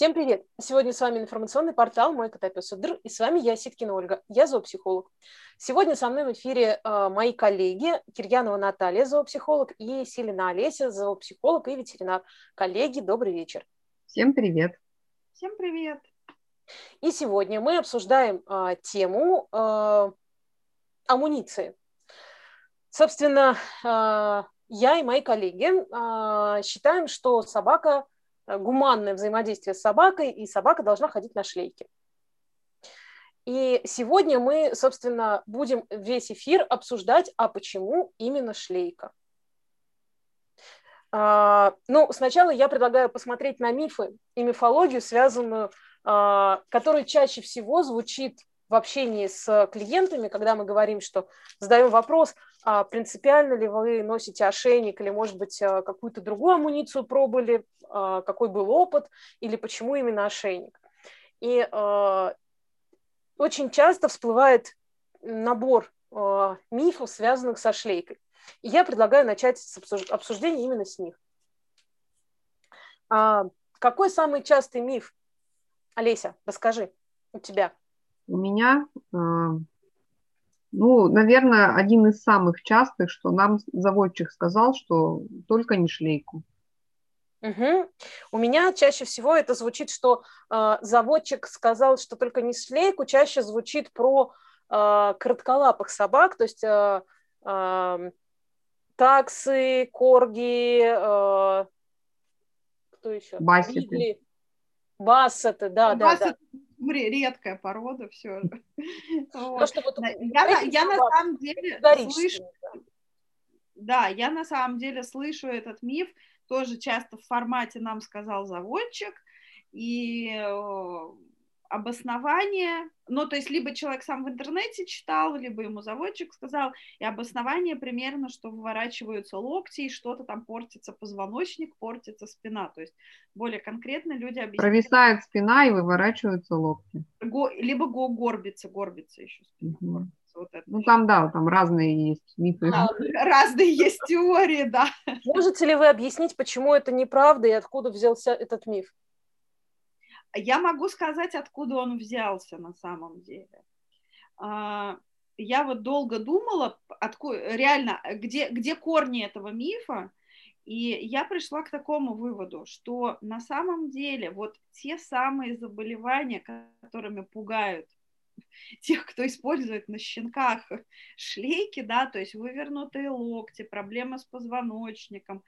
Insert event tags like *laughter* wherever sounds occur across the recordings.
Всем привет! Сегодня с вами информационный портал «Мой котопес Др», и с вами я, Ситкина Ольга, я зоопсихолог. Сегодня со мной в эфире э, мои коллеги Кирьянова Наталья, зоопсихолог, и Селина Олеся, зоопсихолог и ветеринар. Коллеги, добрый вечер. Всем привет! Всем привет! И сегодня мы обсуждаем э, тему э, амуниции. Собственно, э, я и мои коллеги э, считаем, что собака – гуманное взаимодействие с собакой, и собака должна ходить на шлейке. И сегодня мы, собственно, будем весь эфир обсуждать, а почему именно шлейка. А, ну, сначала я предлагаю посмотреть на мифы и мифологию, связанную, а, которая чаще всего звучит в общении с клиентами, когда мы говорим, что задаем вопрос, принципиально ли вы носите ошейник или, может быть, э, какую-то другую амуницию пробовали, а, какой был опыт или почему именно ошейник. И э, очень часто всплывает набор мифов, связанных со шлейкой. И я предлагаю начать с обсуждения именно с них. А, какой самый частый миф, Олеся, расскажи, у тебя? У меня, э, ну, наверное, один из самых частых, что нам заводчик сказал, что только не шлейку. Угу. У меня чаще всего это звучит, что э, заводчик сказал, что только не шлейку, чаще звучит про э, коротколапых собак, то есть э, э, таксы, корги, э, кто еще? Бассеты. Бассеты, да, да, да редкая порода все же. *laughs* Я на самом деле слышу... Да, я на самом деле слышу этот миф, тоже часто в формате нам сказал заводчик, и э, обоснование, ну, то есть либо человек сам в интернете читал, либо ему заводчик сказал, и обоснование примерно, что выворачиваются локти, и что-то там портится позвоночник, портится спина, то есть более конкретно люди объясняют. Провисает спина и выворачиваются локти. Го, либо го, горбится, горбится еще спина. Угу. Вот это ну, там, да, там разные есть мифы. Да, разные есть теории, да. Можете ли вы объяснить, почему это неправда и откуда взялся этот миф? Я могу сказать, откуда он взялся на самом деле. А, я вот долго думала, откуда, реально, где, где корни этого мифа, и я пришла к такому выводу, что на самом деле вот те самые заболевания, которыми пугают *laughs* тех, кто использует на щенках *laughs* шлейки, да, то есть вывернутые локти, проблемы с позвоночником,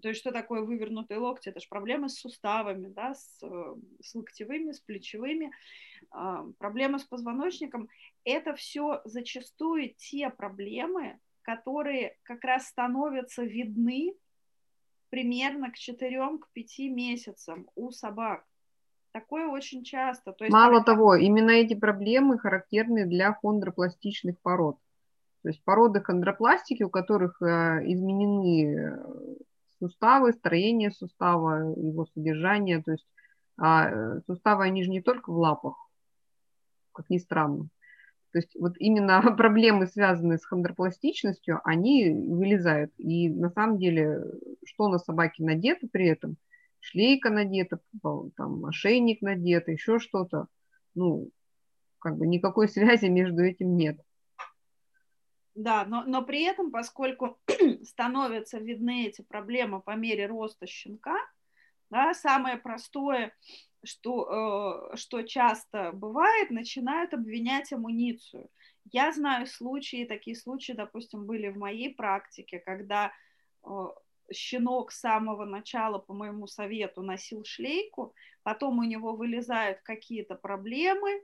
то есть что такое вывернутые локти? Это же проблемы с суставами, да, с, с локтевыми, с плечевыми, э, проблемы с позвоночником. Это все зачастую те проблемы, которые как раз становятся видны примерно к 4-5 месяцам у собак. Такое очень часто. То есть, Мало того, именно эти проблемы характерны для хондропластичных пород. То есть породы хондропластики, у которых э, изменены суставы, строение сустава, его содержание. То есть а э, суставы, они же не только в лапах, как ни странно. То есть вот именно *laughs* проблемы, связанные с хондропластичностью, они вылезают. И на самом деле, что на собаке надето при этом, шлейка надета, там, ошейник надет, еще что-то, ну, как бы никакой *laughs* связи между этим нет. Да, но, но при этом, поскольку *clears throat* становятся видны эти проблемы по мере роста щенка, да, самое простое, что, э, что часто бывает, начинают обвинять амуницию. Я знаю случаи, такие случаи, допустим, были в моей практике, когда э, щенок с самого начала, по моему совету, носил шлейку, потом у него вылезают какие-то проблемы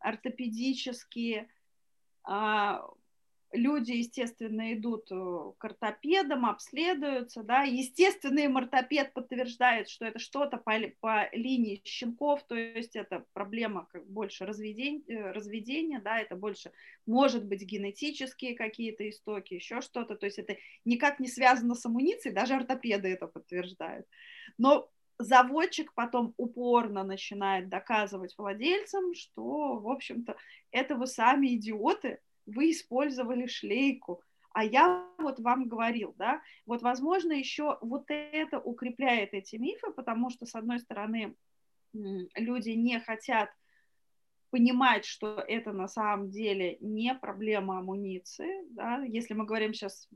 ортопедические, люди, естественно, идут э, к ортопедам, обследуются, да, естественно, им ортопед подтверждает, что это что-то по, по линии щенков, то есть это проблема как больше разведения, э, разведения, да, это больше, может быть, генетические какие-то истоки, еще что-то, то есть это никак не связано с амуницией, даже ортопеды это подтверждают. Но заводчик потом упорно начинает доказывать владельцам, что, в общем-то, это вы сами идиоты, вы использовали шлейку, А я вот вам говорил, да, вот, возможно, еще вот это укрепляет эти мифы, потому что, с одной стороны, люди не хотят понимать, что это на самом деле не проблема амуниции, да, если мы говорим сейчас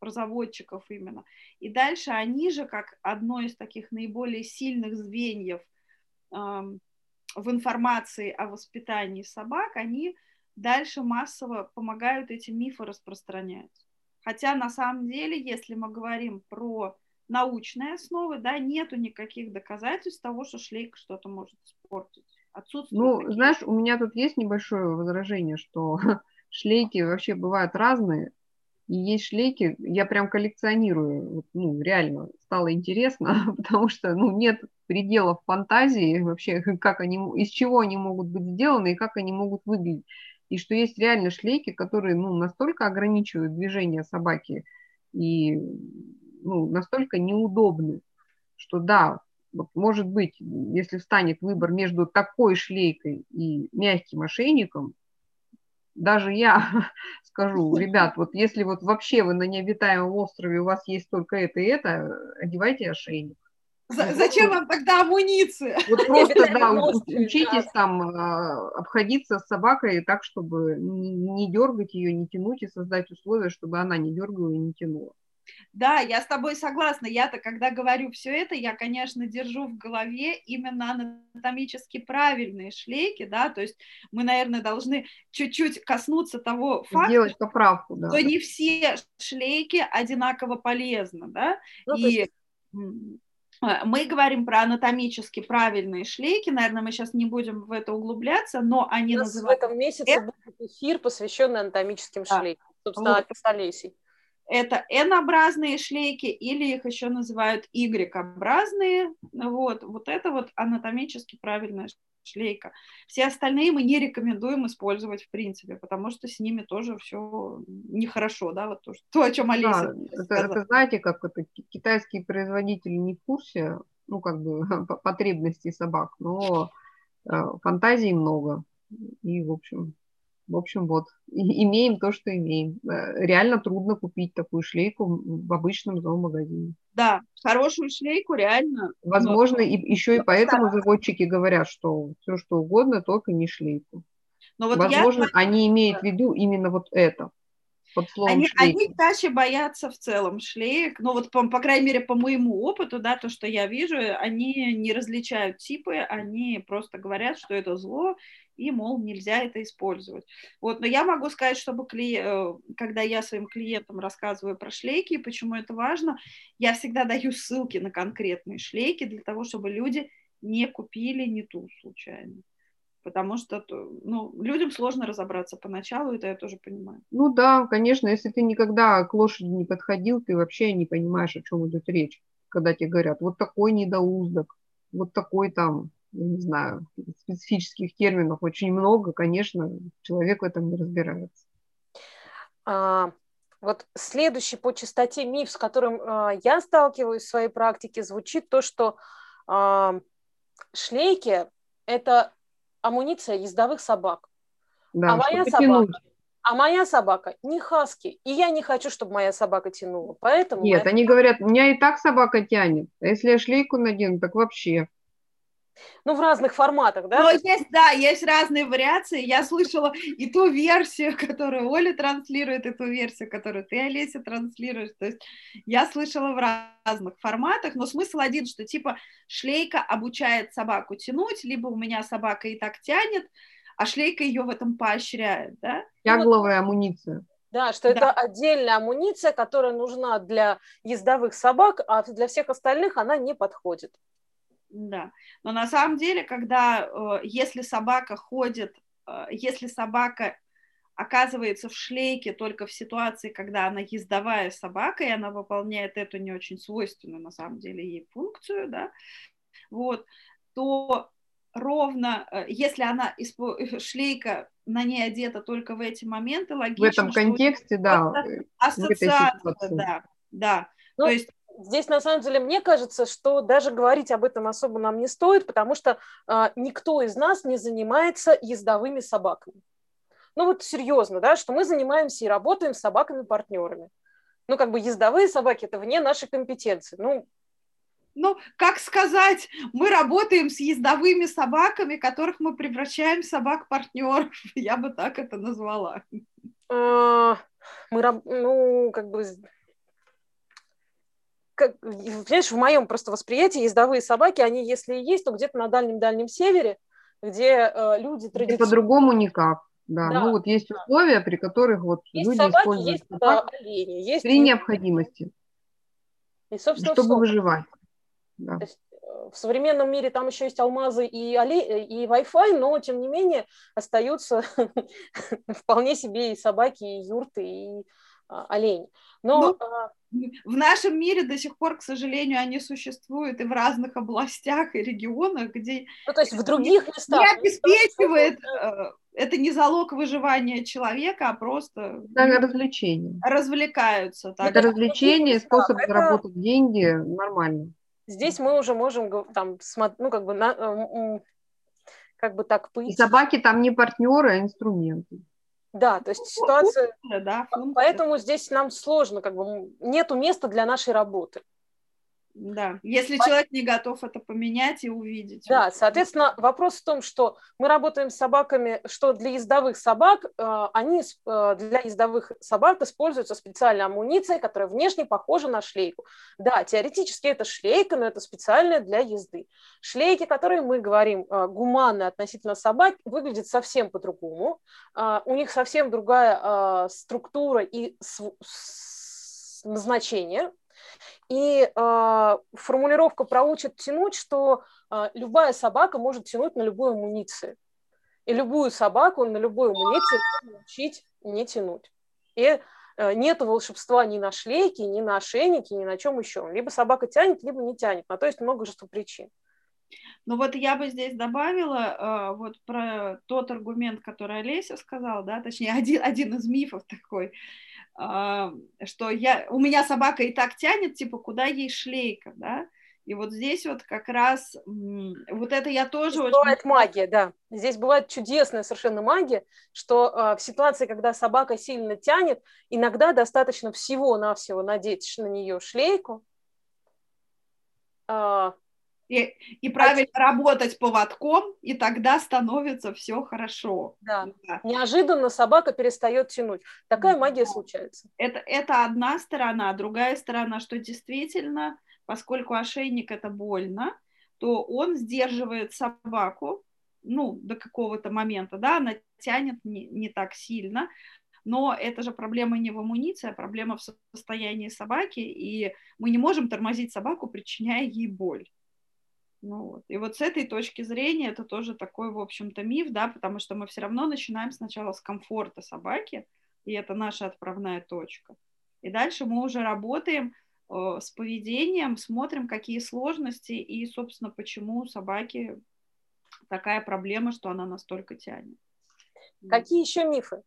про заводчиков именно. И дальше они же, как одно из таких наиболее сильных звеньев эм, в информации о воспитании собак, они дальше массово помогают эти мифы распространять. Хотя на самом деле, если мы говорим про научные основы, да, нету никаких доказательств того, что шлейка что-то может испортить. Отсутствует ну, такие. знаешь, у меня тут есть небольшое возражение, что *laughs* шлейки вообще бывают разные, и есть шлейки, я прям коллекционирую, ну, реально стало интересно, *laughs* потому что, ну, нет пределов фантазии вообще, *laughs* как они, из чего они могут быть сделаны и как они могут выглядеть. И что есть реально шлейки, которые, ну, настолько ограничивают движение собаки и ну, настолько неудобны, что да, вот может быть, если встанет выбор между такой шлейкой и мягким ошейником, даже я *laughs* скажу, ребят, вот если вот вообще вы на необитаемом острове, у вас есть только это и это, одевайте ошейник. Зачем вам тогда амуниция? Вот просто, да, учитесь там а, обходиться с собакой так, чтобы не дергать ее, не тянуть и создать условия, чтобы она не дергала и не тянула. Да, я с тобой согласна. Я-то, когда говорю все это, я, конечно, держу в голове именно анатомически правильные шлейки, да, то есть мы, наверное, должны чуть-чуть коснуться того факта, Сделать поправку, да. что не все шлейки одинаково полезны, да, ну, и... Есть... Мы говорим про анатомически правильные шлейки, наверное, мы сейчас не будем в это углубляться, но они У нас называются... в этом месяце будет эфир, посвященный анатомическим да. шлейкам, собственно, вот. Олесей это N-образные шлейки, или их еще называют Y-образные. Вот, вот это вот анатомически правильная шлейка. Все остальные мы не рекомендуем использовать в принципе, потому что с ними тоже все нехорошо, да, вот то, то о чем Олеся да, это, это знаете, как это китайские производители не в курсе, ну, как бы *laughs* потребностей собак, но э, фантазий много. И, в общем, в общем, вот, *laughs* имеем то, что имеем. Э, реально трудно купить такую шлейку в обычном зоомагазине. Да, хорошую шлейку реально. Возможно, но... и еще и поэтому заводчики говорят, что все что угодно, только не шлейку. Но вот Возможно, я... они имеют в виду именно вот это. Под словом они, они чаще боятся в целом шлеек, ну вот по, по крайней мере по моему опыту, да, то, что я вижу, они не различают типы, они просто говорят, что это зло, и, мол, нельзя это использовать. Вот, но я могу сказать, чтобы кли... Э, когда я своим клиентам рассказываю про шлейки и почему это важно, я всегда даю ссылки на конкретные шлейки для того, чтобы люди не купили не ту случайно. Потому что ну, людям сложно разобраться поначалу, это я тоже понимаю. Ну да, конечно, если ты никогда к лошади не подходил, ты вообще не понимаешь, о чем идет речь, когда тебе говорят, вот такой недоуздок, вот такой там я не знаю, специфических терминов очень много, конечно, человек в этом не разбирается. А, вот следующий по частоте миф, с которым а, я сталкиваюсь в своей практике, звучит то, что а, шлейки – это амуниция ездовых собак. Да, а моя собака, а моя собака не хаски, и я не хочу, чтобы моя собака тянула, поэтому. Нет, моя... они говорят, у меня и так собака тянет, а если я шлейку надену, так вообще. Ну, в разных форматах, да? Ну, есть, да, есть разные вариации. Я слышала и ту версию, *laughs* которую Оля транслирует, и ту версию, которую ты, Олеся, транслируешь. То есть я слышала в разных форматах, но смысл один, что типа шлейка обучает собаку тянуть, либо у меня собака и так тянет, а шлейка ее в этом поощряет, да? Тягловая ну, амуниция. Да, что да. это отдельная амуниция, которая нужна для ездовых собак, а для всех остальных она не подходит. Да, но на самом деле, когда, э, если собака ходит, э, если собака оказывается в шлейке только в ситуации, когда она ездовая собака, и она выполняет эту не очень свойственную на самом деле ей функцию, да, вот, то ровно, э, если она *laughs* шлейка на ней одета только в эти моменты, логично. В этом контексте, да. Ассоциация, да, да. Ну, то есть здесь на самом деле мне кажется, что даже говорить об этом особо нам не стоит, потому что э, никто из нас не занимается ездовыми собаками. ну вот серьезно, да, что мы занимаемся и работаем с собаками-партнерами. Ну, как бы ездовые собаки – это вне нашей компетенции. Ну, ну, как сказать, мы работаем с ездовыми собаками, которых мы превращаем в собак-партнеров. *laughs* Я бы так это назвала. А, мы, ну, как бы, как, понимаешь, в моем просто восприятии ездовые собаки, они, если и есть, то где-то на дальнем-дальнем севере, где э, люди традиционно... По-другому никак. Да, да, ну вот есть условия, при которых вот есть люди собаки, используют есть собак олени, есть при необходимости, и, собственно, чтобы все. выживать. Да. То есть, э, в современном мире там еще есть алмазы и, оле... и Wi-Fi, но тем не менее остаются *laughs* вполне себе и собаки, и юрты, и а, олени. Но ну, а, в нашем мире до сих пор, к сожалению, они существуют и в разных областях и регионах, где... Ну, то есть в других местах. Не обеспечивает, э, это не залог выживания человека, а просто... Это развлечение. Развлекаются. Так. Это развлечение, способ это... заработать деньги нормально. Здесь мы уже можем там, ну, как бы, на, как бы так пойти. И собаки там не партнеры, а инструменты. Да, то есть ситуация... Да, функция. Поэтому здесь нам сложно, как бы нету места для нашей работы. Да, если человек не готов это поменять и увидеть. Да, соответственно, вопрос в том, что мы работаем с собаками, что для ездовых собак, э, они э, для ездовых собак используются специальная амуниция, которая внешне похожа на шлейку. Да, теоретически это шлейка, но это специальная для езды. Шлейки, которые мы говорим э, гуманные относительно собак, выглядят совсем по-другому. У них совсем другая структура и назначение, и э, формулировка про учат тянуть, что э, любая собака может тянуть на любую амуницию. И любую собаку на любой амуниции можно учить не тянуть. И э, нет волшебства ни на шлейке, ни на ошейнике, ни на чем еще. Либо собака тянет, либо не тянет. На то есть множество причин. Ну вот я бы здесь добавила э, вот про тот аргумент, который Олеся сказала, да, точнее *laughs* один, один из мифов такой, а, что я, у меня собака и так тянет, типа, куда ей шлейка, да, и вот здесь вот как раз, вот это я тоже здесь очень... Бывает магия, да. Здесь бывает чудесная совершенно магия, что э, в ситуации, когда собака сильно тянет, иногда достаточно всего-навсего надеть на нее шлейку, э, и, и правильно а... работать поводком, и тогда становится все хорошо. Да. да. Неожиданно собака перестает тянуть. Такая магия случается. Это, это одна сторона. Другая сторона, что действительно, поскольку ошейник это больно, то он сдерживает собаку, ну, до какого-то момента, да, она тянет не, не так сильно, но это же проблема не в амуниции, а проблема в состоянии собаки, и мы не можем тормозить собаку, причиняя ей боль. Ну, вот. И вот с этой точки зрения это тоже такой, в общем-то, миф, да, потому что мы все равно начинаем сначала с комфорта собаки, и это наша отправная точка. И дальше мы уже работаем э, с поведением, смотрим, какие сложности и, собственно, почему у собаки такая проблема, что она настолько тянет. Какие еще мифы?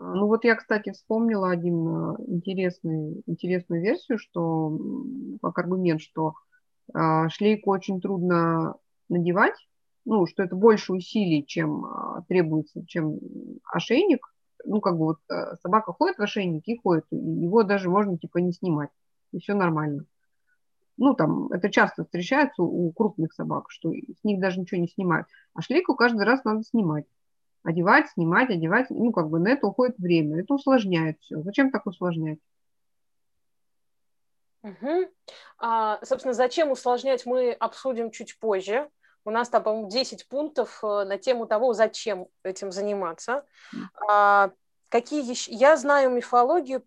Ну вот я, кстати, вспомнила один э, интересный, интересную версию, что как аргумент, что э, шлейку очень трудно надевать, ну, что это больше усилий, чем э, требуется, чем ошейник. Ну, как бы вот собака ходит в ошейнике и ходит, и его даже можно типа не снимать, и все нормально. Ну, там, это часто встречается у крупных собак, что с них даже ничего не снимают. А шлейку каждый раз надо снимать одевать, снимать, одевать. Ну, как бы на это уходит время. Это усложняет все. Зачем так усложнять? Угу. А, собственно, зачем усложнять, мы обсудим чуть позже. У нас там, по-моему, 10 пунктов э, на тему того, зачем этим заниматься. А, какие еще... Я знаю мифологию,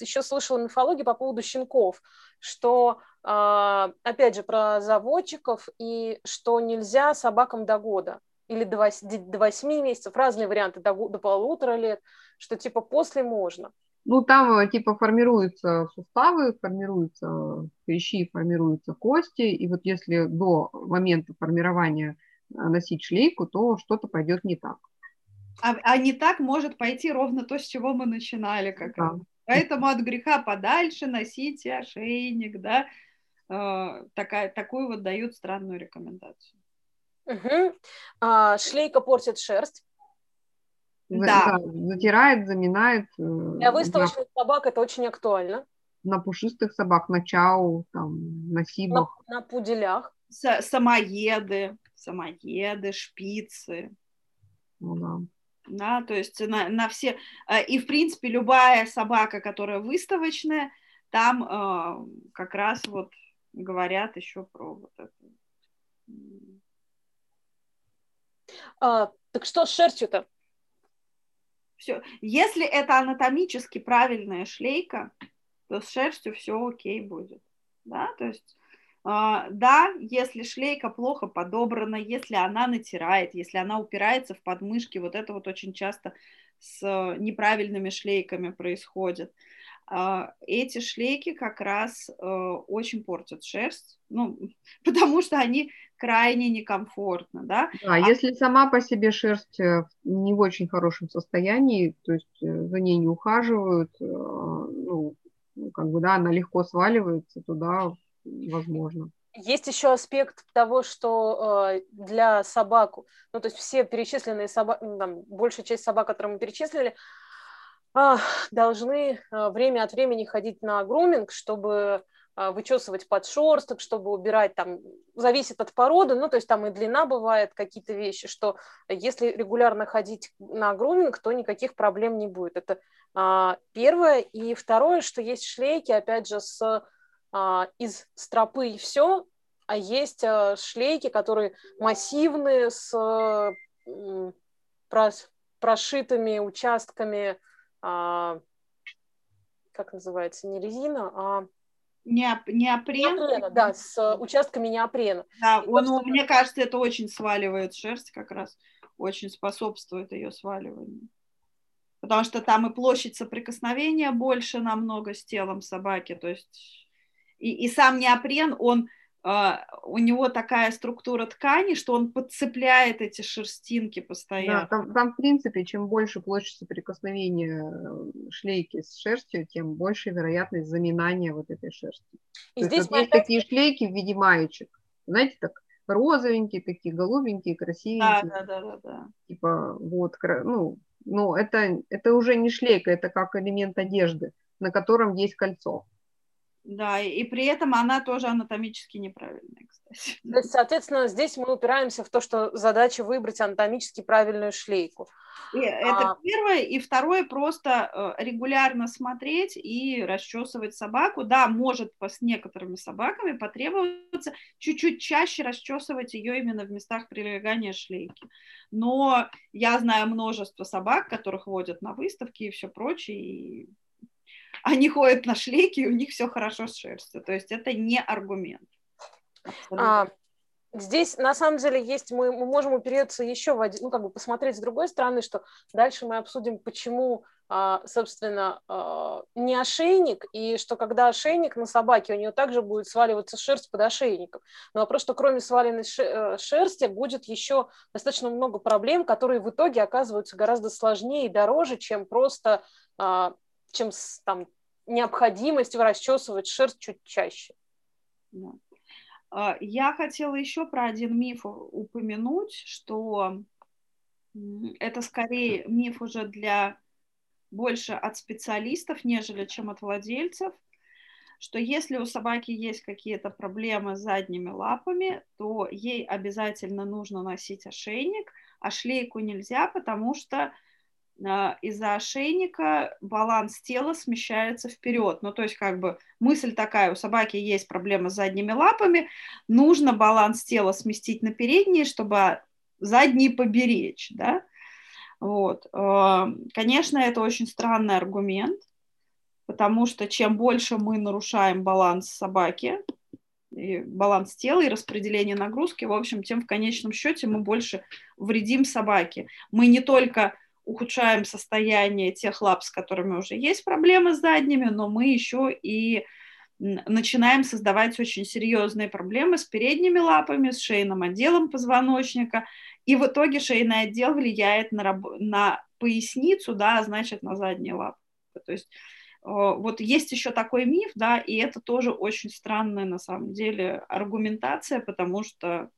еще слышала мифологию по поводу щенков, что, а, опять же, про заводчиков, и что нельзя собакам до года или до 8, до 8 месяцев, разные варианты, до, до полутора лет, что типа после можно. Ну, там э, типа формируются суставы, формируются хрящи, формируются кости, и вот если до момента формирования э, носить шлейку, то что-то пойдет не так. А, а не так может пойти ровно то, с чего мы начинали как да. раз. Поэтому от греха подальше носите ошейник, да, э, такая, такую вот дают странную рекомендацию. Угу. А, шлейка портит шерсть. Да. да. Затирает, заминает. Э, Для выставочных на, собак это очень актуально. На пушистых собак, на чау, там, на сибах. На, на пуделях. С самоеды, самоеды, шпицы. Ну да. Да, то есть на, на все... Э, и, в принципе, любая собака, которая выставочная, там э, как раз вот говорят еще про вот это. А, так что с шерстью-то? Все. Если это анатомически правильная шлейка, то с шерстью все окей будет. Да, то есть Uh, да, если шлейка плохо подобрана, если она натирает, если она упирается в подмышки, вот это вот очень часто с неправильными шлейками происходит. Uh, эти шлейки как раз uh, очень портят шерсть, ну, *laughs* потому что они крайне некомфортно, да. Да, а если сама по себе шерсть э, не в очень хорошем состоянии, то есть э, за ней не ухаживают, э, ну, как бы, да, она легко сваливается туда, возможно. Есть еще аспект того, что э, для собак, ну, то есть все перечисленные собаки, ну, там, большая часть собак, которые мы перечислили, э, должны э, время от времени ходить на груминг, чтобы вычесывать подшерсток, чтобы убирать там, зависит от породы, ну, то есть там и длина бывает, какие-то вещи, что если регулярно ходить на груминг, то никаких проблем не будет. Это э, первое. И второе, что есть шлейки, опять же, с а, из стропы и все, а есть а, шлейки, которые массивные, с прошитыми участками, а, как называется, не резина, а Неоп- неопрен? Неопрена, да, с участками неопрена. Да, он, просто... мне кажется, это очень сваливает шерсть как раз, очень способствует ее сваливанию. Потому что там и площадь соприкосновения больше намного с телом собаки, то есть и, и сам неопрен, он, э, у него такая структура ткани, что он подцепляет эти шерстинки постоянно. Да, там, там, в принципе, чем больше площадь соприкосновения э, шлейки с шерстью, тем больше вероятность заминания вот этой шерсти. И То здесь есть, вот есть такие шлейки в виде маечек. Знаете, так розовенькие такие, голубенькие, красивенькие. Да, да, да, да. да. Типа, вот, ну, но это, это уже не шлейка, это как элемент одежды, на котором есть кольцо. Да, и, при этом она тоже анатомически неправильная, кстати. То есть, соответственно, здесь мы упираемся в то, что задача выбрать анатомически правильную шлейку. И это а... первое. И второе, просто э, регулярно смотреть и расчесывать собаку. Да, может с некоторыми собаками потребоваться чуть-чуть чаще расчесывать ее именно в местах прилегания шлейки. Но я знаю множество собак, которых водят на выставки и все прочее, и они ходят на шлейки, и у них все хорошо с шерстью. То есть это не аргумент. А, здесь на самом деле есть, мы, мы можем упереться еще в один, ну как бы посмотреть с другой стороны, что дальше мы обсудим, почему а, собственно, а, не ошейник, и что когда ошейник на собаке, у нее также будет сваливаться шерсть под ошейником. Но вопрос, что кроме сваленной э, шерсти будет еще достаточно много проблем, которые в итоге оказываются гораздо сложнее и дороже, чем просто чем там необходимость расчесывать шерсть чуть чаще. А, я хотела еще про один миф упомянуть, что это скорее миф уже для больше от специалистов, нежели чем от владельцев, что если у собаки есть какие-то проблемы с задними лапами, то ей обязательно нужно носить ошейник, а шлейку нельзя, потому что из-за ошейника баланс тела смещается вперед. Ну, то есть, как бы мысль такая, у собаки есть проблема с задними лапами, нужно баланс тела сместить на передние, чтобы задние поберечь, да. Вот. А, конечно, это очень странный аргумент, потому что чем больше мы нарушаем баланс собаки, и баланс тела и распределение нагрузки, в общем, тем в конечном счете мы больше вредим собаке. Мы не только ухудшаем состояние тех лап, с которыми уже есть проблемы с задними, но мы еще и начинаем создавать очень серьезные проблемы с передними лапами, с шейным отделом позвоночника, и в итоге шейный отдел влияет на, раб- на поясницу, да, а значит, на задние лапы. То есть вот есть еще такой миф, да, и это тоже очень странная на самом деле аргументация, потому что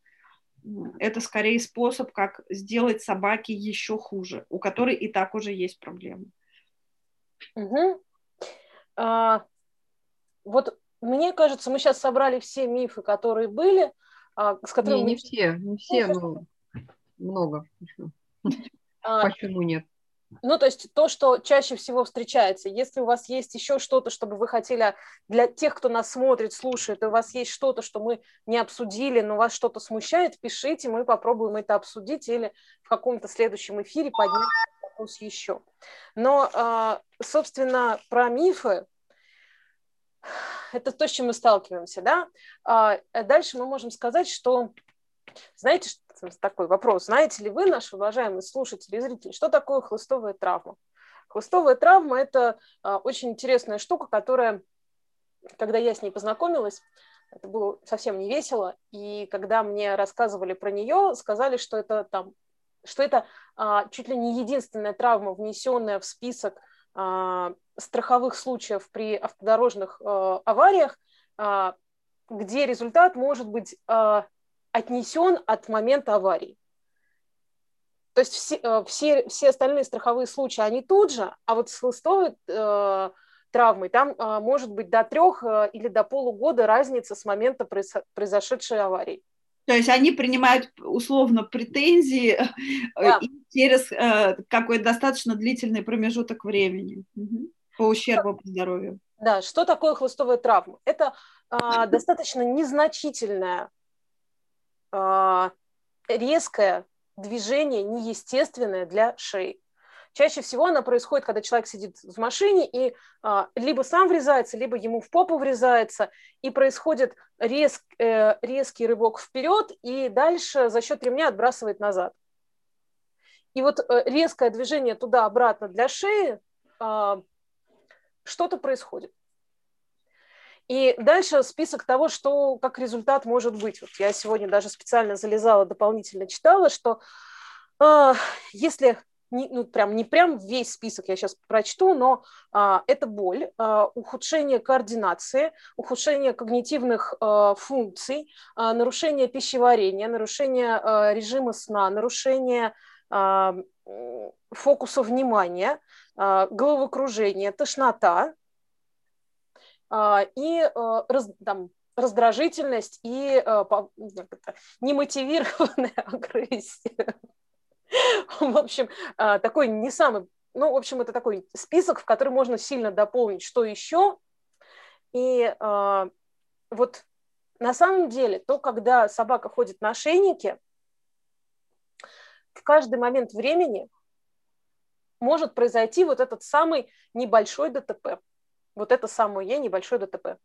это скорее способ, как сделать собаке еще хуже, у которой и так уже есть проблемы. Угу. А, вот мне кажется, мы сейчас собрали все мифы, которые были, а, с которыми... Не, не все, не все, но много. А, Почему нет? Ну, то есть то, что чаще всего встречается. Если у вас есть еще что-то, чтобы вы хотели для тех, кто нас смотрит, слушает, и у вас есть что-то, что мы не обсудили, но вас что-то смущает, пишите, мы попробуем это обсудить или в каком-то следующем эфире поднять вопрос еще. Но, а, собственно, про мифы, это то, с чем мы сталкиваемся, да. А дальше мы можем сказать, что, знаете, такой вопрос. Знаете ли вы, наши уважаемые слушатели и зрители, что такое хлыстовая травма? Хлыстовая травма – это а, очень интересная штука, которая, когда я с ней познакомилась, это было совсем не весело, и когда мне рассказывали про нее, сказали, что это там, что это а, чуть ли не единственная травма, внесенная в список а, страховых случаев при автодорожных а, авариях, а, где результат может быть а, отнесен от момента аварии. То есть все, э, все, все остальные страховые случаи, они тут же, а вот с хлыстовой э, травмой там э, может быть до трех э, или до полугода разница с момента произошедшей аварии. То есть они принимают условно претензии э, *laughs* да. через э, какой-то достаточно длительный промежуток времени угу. по ущербу по здоровью. Да, что такое хлыстовая травма? Это э, *laughs* достаточно незначительная резкое движение, неестественное для шеи. Чаще всего она происходит, когда человек сидит в машине и а, либо сам врезается, либо ему в попу врезается, и происходит рез, э, резкий рывок вперед, и дальше за счет ремня отбрасывает назад. И вот э, резкое движение туда-обратно для шеи, э, что-то происходит. И дальше список того, что как результат может быть. Вот я сегодня даже специально залезала, дополнительно читала, что э, если не, ну, прям, не прям весь список я сейчас прочту, но а, это боль, а, ухудшение координации, ухудшение когнитивных а, функций, а, нарушение пищеварения, нарушение а, режима сна, нарушение а, фокуса внимания, а, головокружение, тошнота, и а, раз, там, раздражительность и а, немотивированная *laughs* агрессия. В общем, такой не самый, ну, в общем, это такой список, в который можно сильно дополнить, что еще. И вот на самом деле, то, когда собака ходит на ошейнике, в каждый момент времени может произойти вот этот самый небольшой ДТП вот это самое небольшое ДТП.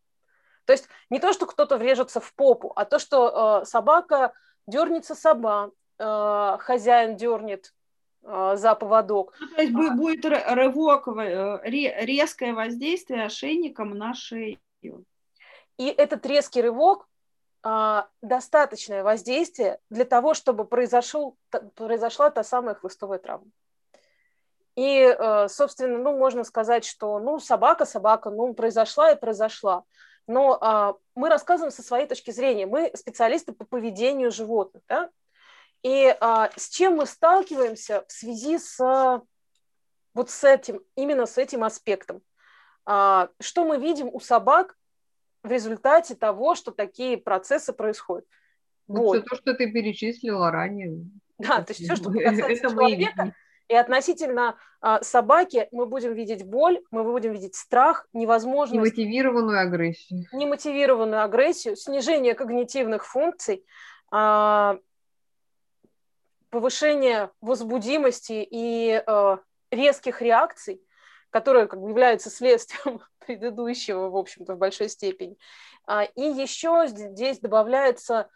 То есть не то, что кто-то врежется в попу, а то, что э, собака дернется сама, э, хозяин дернет э, за поводок. Ну, то есть а, будет рывок, э, резкое воздействие ошейником на шею. И этот резкий рывок э, достаточное воздействие для того, чтобы произошел, произошла та самая хлыстовая травма. И, э, собственно, ну, можно сказать, что, ну, собака, собака, ну, произошла и произошла. Но а, мы рассказываем со своей точки зрения. Мы специалисты по поведению животных, да? И а, с чем мы сталкиваемся в связи с вот с этим, именно с этим аспектом? А, что мы видим у собак в результате того, что такие процессы происходят? Ну, все то, что ты перечислила ранее. Да, то есть все, что касается человека, и относительно а, собаки мы будем видеть боль, мы будем видеть страх, невозможность... Немотивированную агрессию. Немотивированную агрессию, снижение когнитивных функций, а, повышение возбудимости и а, резких реакций, которые как бы являются следствием *laughs* предыдущего, в общем-то, в большой степени. И еще здесь добавляется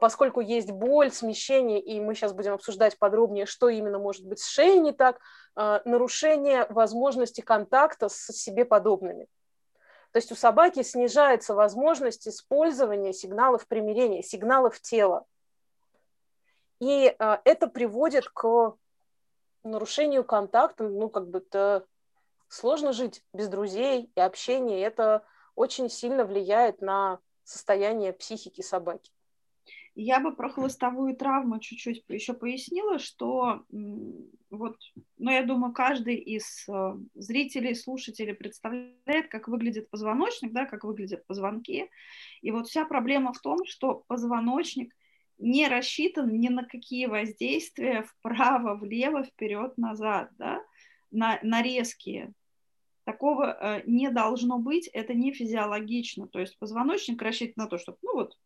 поскольку есть боль, смещение, и мы сейчас будем обсуждать подробнее, что именно может быть с шеей не так, а, нарушение возможности контакта с себе подобными. То есть у собаки снижается возможность использования сигналов примирения, сигналов тела. И а, это приводит к нарушению контакта, ну, как бы это сложно жить без друзей и общения, это очень сильно влияет на состояние психики собаки. Я бы про хвостовую травму чуть-чуть еще пояснила, что вот, ну, я думаю, каждый из э, зрителей, слушателей представляет, как выглядит позвоночник, да, как выглядят позвонки. И вот вся проблема в том, что позвоночник не рассчитан ни на какие воздействия вправо, влево, вперед, назад, да, на, на резкие. Такого э, не должно быть, это не физиологично. То есть позвоночник рассчитан на то, чтобы, ну вот,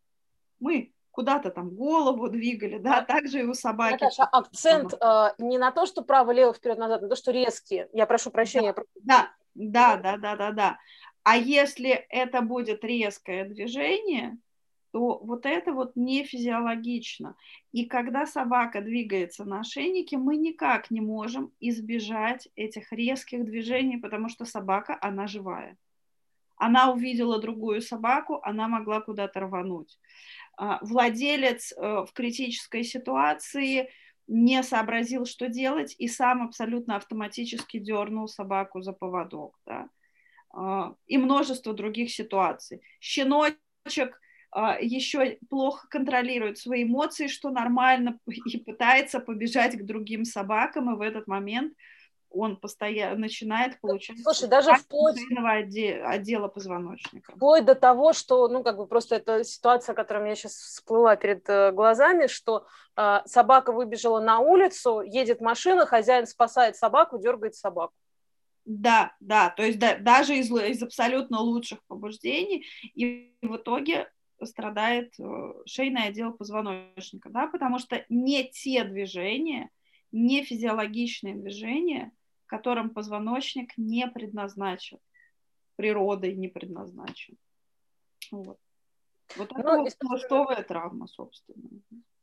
мы куда-то там голову двигали, да, также и у собаки. Наташа, акцент э, не на то, что право-лево, вперед-назад, на то, что резкие. Я прошу прощения. Да, да, да, да, да, да. А если это будет резкое движение, то вот это вот не физиологично. И когда собака двигается на ошейнике, мы никак не можем избежать этих резких движений, потому что собака, она живая. Она увидела другую собаку, она могла куда-то рвануть. А, владелец э, в критической ситуации не сообразил, что делать, и сам абсолютно автоматически дернул собаку за поводок. Да? А, и множество других ситуаций. Щеночек а, еще плохо контролирует свои эмоции, что нормально, *laughs* и пытается побежать к другим собакам, и в этот момент он постоянно начинает получать... Слушай, даже вплоть... Отдела, позвоночника. Вплоть до того, что, ну, как бы просто эта ситуация, которая меня сейчас всплыла перед э, глазами, что э, собака выбежала на улицу, едет машина, хозяин спасает собаку, дергает собаку. Да, да, то есть да, даже из, из абсолютно лучших побуждений, и в итоге страдает э, шейный отдел позвоночника, да, потому что не те движения, не физиологичные движения, которым позвоночник не предназначен, природой не предназначен. Вот. Вот это ну, вот хвостовая травма, собственно.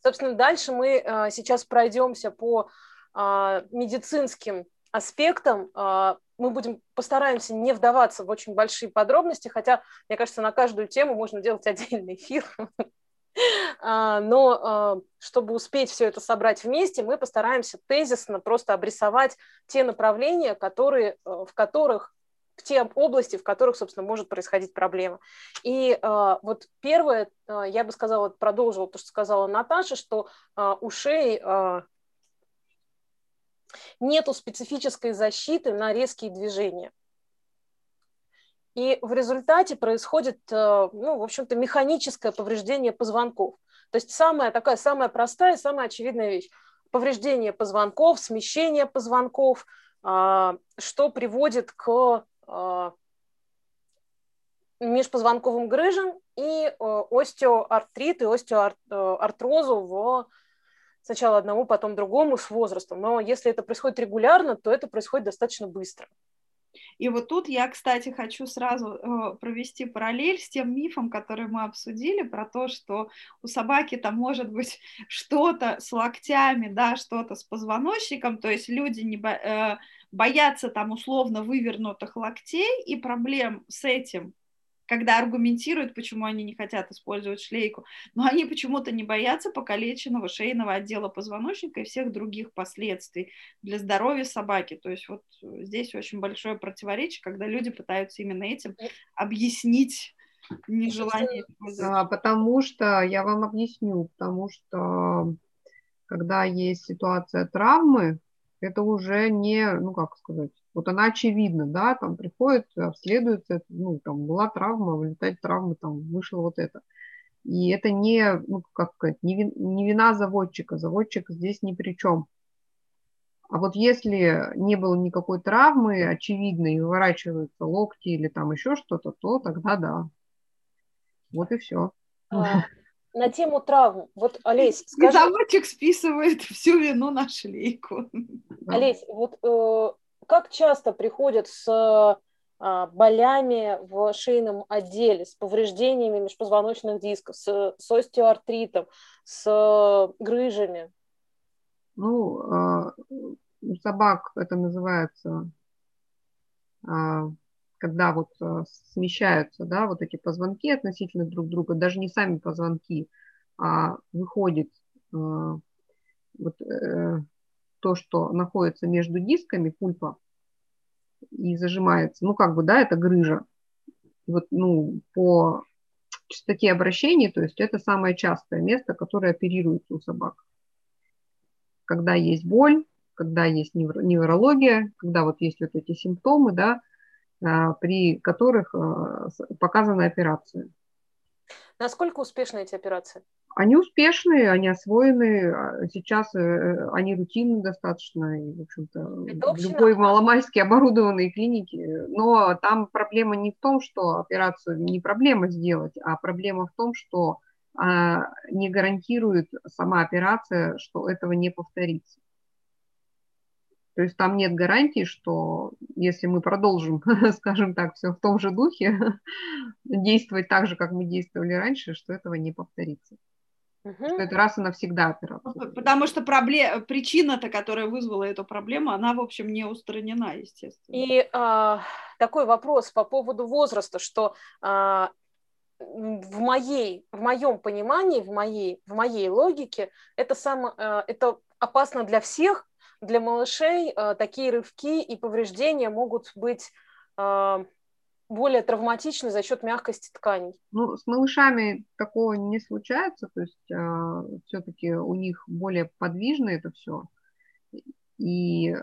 Собственно, дальше мы э, сейчас пройдемся по э, медицинским аспектам. Э, мы будем постараемся не вдаваться в очень большие подробности, хотя, мне кажется, на каждую тему можно делать отдельный эфир. А, но а, чтобы успеть все это собрать вместе, мы постараемся тезисно просто обрисовать те направления, которые, э, в которых в те области, в которых, собственно, может происходить проблема. И э, вот первое, э, я бы сказала, продолжила то, что сказала Наташа, что э, у шеи э, нету специфической защиты на резкие движения. И в результате происходит, э, ну, в общем-то, механическое повреждение позвонков. То есть самая такая, самая простая, самая очевидная вещь. Повреждение позвонков, смещение позвонков, а, что приводит к а, межпозвонковым грыжам и э, остеоартрит и остеоартрозу в сначала одному, потом другому с возрастом. Но если это происходит регулярно, то это происходит достаточно быстро. И вот тут я, кстати, хочу сразу э, провести параллель с тем мифом, который мы обсудили, про то, что у собаки там может быть *laughs* что-то с локтями, да, что-то с позвоночником, то есть люди не э, боятся там условно вывернутых локтей, и проблем с этим когда аргументируют, почему они не хотят использовать шлейку, но они почему-то не боятся покалеченного шейного отдела позвоночника и всех других последствий для здоровья собаки. То есть вот здесь очень большое противоречие, когда люди пытаются именно этим объяснить нежелание использовать. Потому что, я вам объясню, потому что когда есть ситуация травмы, это уже не, ну как сказать, вот она очевидна, да, там приходит, обследуется, ну, там была травма, вылетает травма, там вышло вот это. И это не, ну, как сказать, не, вин, не вина заводчика, заводчик здесь ни при чем. А вот если не было никакой травмы очевидной, выворачиваются локти или там еще что-то, то тогда да. Вот и все. На тему травм. Вот, Олесь, скажи... Заводчик списывает *laughs* всю вину на шлейку. Олесь, вот э, как часто приходят с а, болями в шейном отделе, с повреждениями межпозвоночных дисков, с, с остеоартритом, с грыжами? Ну, а, у собак это называется, а, когда вот смещаются, да, вот эти позвонки относительно друг друга, даже не сами позвонки, а выходит вот э, то, что находится между дисками, пульпа, и зажимается. Ну, как бы, да, это грыжа. Вот, ну, по частоте обращений, то есть это самое частое место, которое оперируется у собак. Когда есть боль, когда есть неврология, когда вот есть вот эти симптомы, да, при которых а, показана операция. Насколько успешны эти операции? Они успешные, они освоены, а сейчас э, они рутинны достаточно, и, в общем-то, в любой маломальски оборудованной клинике. Но там проблема не в том, что операцию не проблема сделать, а проблема в том, что а, не гарантирует сама операция, что этого не повторится. То есть там нет гарантии, что если мы продолжим, *laughs* скажем так, все в том же духе, *laughs* действовать так же, как мы действовали раньше, что этого не повторится. Угу. Что это раз и навсегда операция. Потому что проблем... причина-то, которая вызвала эту проблему, она, в общем, не устранена, естественно. И а, такой вопрос по поводу возраста, что а, в моей, в моем понимании, в моей, в моей логике, это, само, а, это опасно для всех, для малышей э, такие рывки и повреждения могут быть э, более травматичны за счет мягкости тканей. Ну, с малышами такого не случается, то есть э, все-таки у них более подвижно это все. И, э,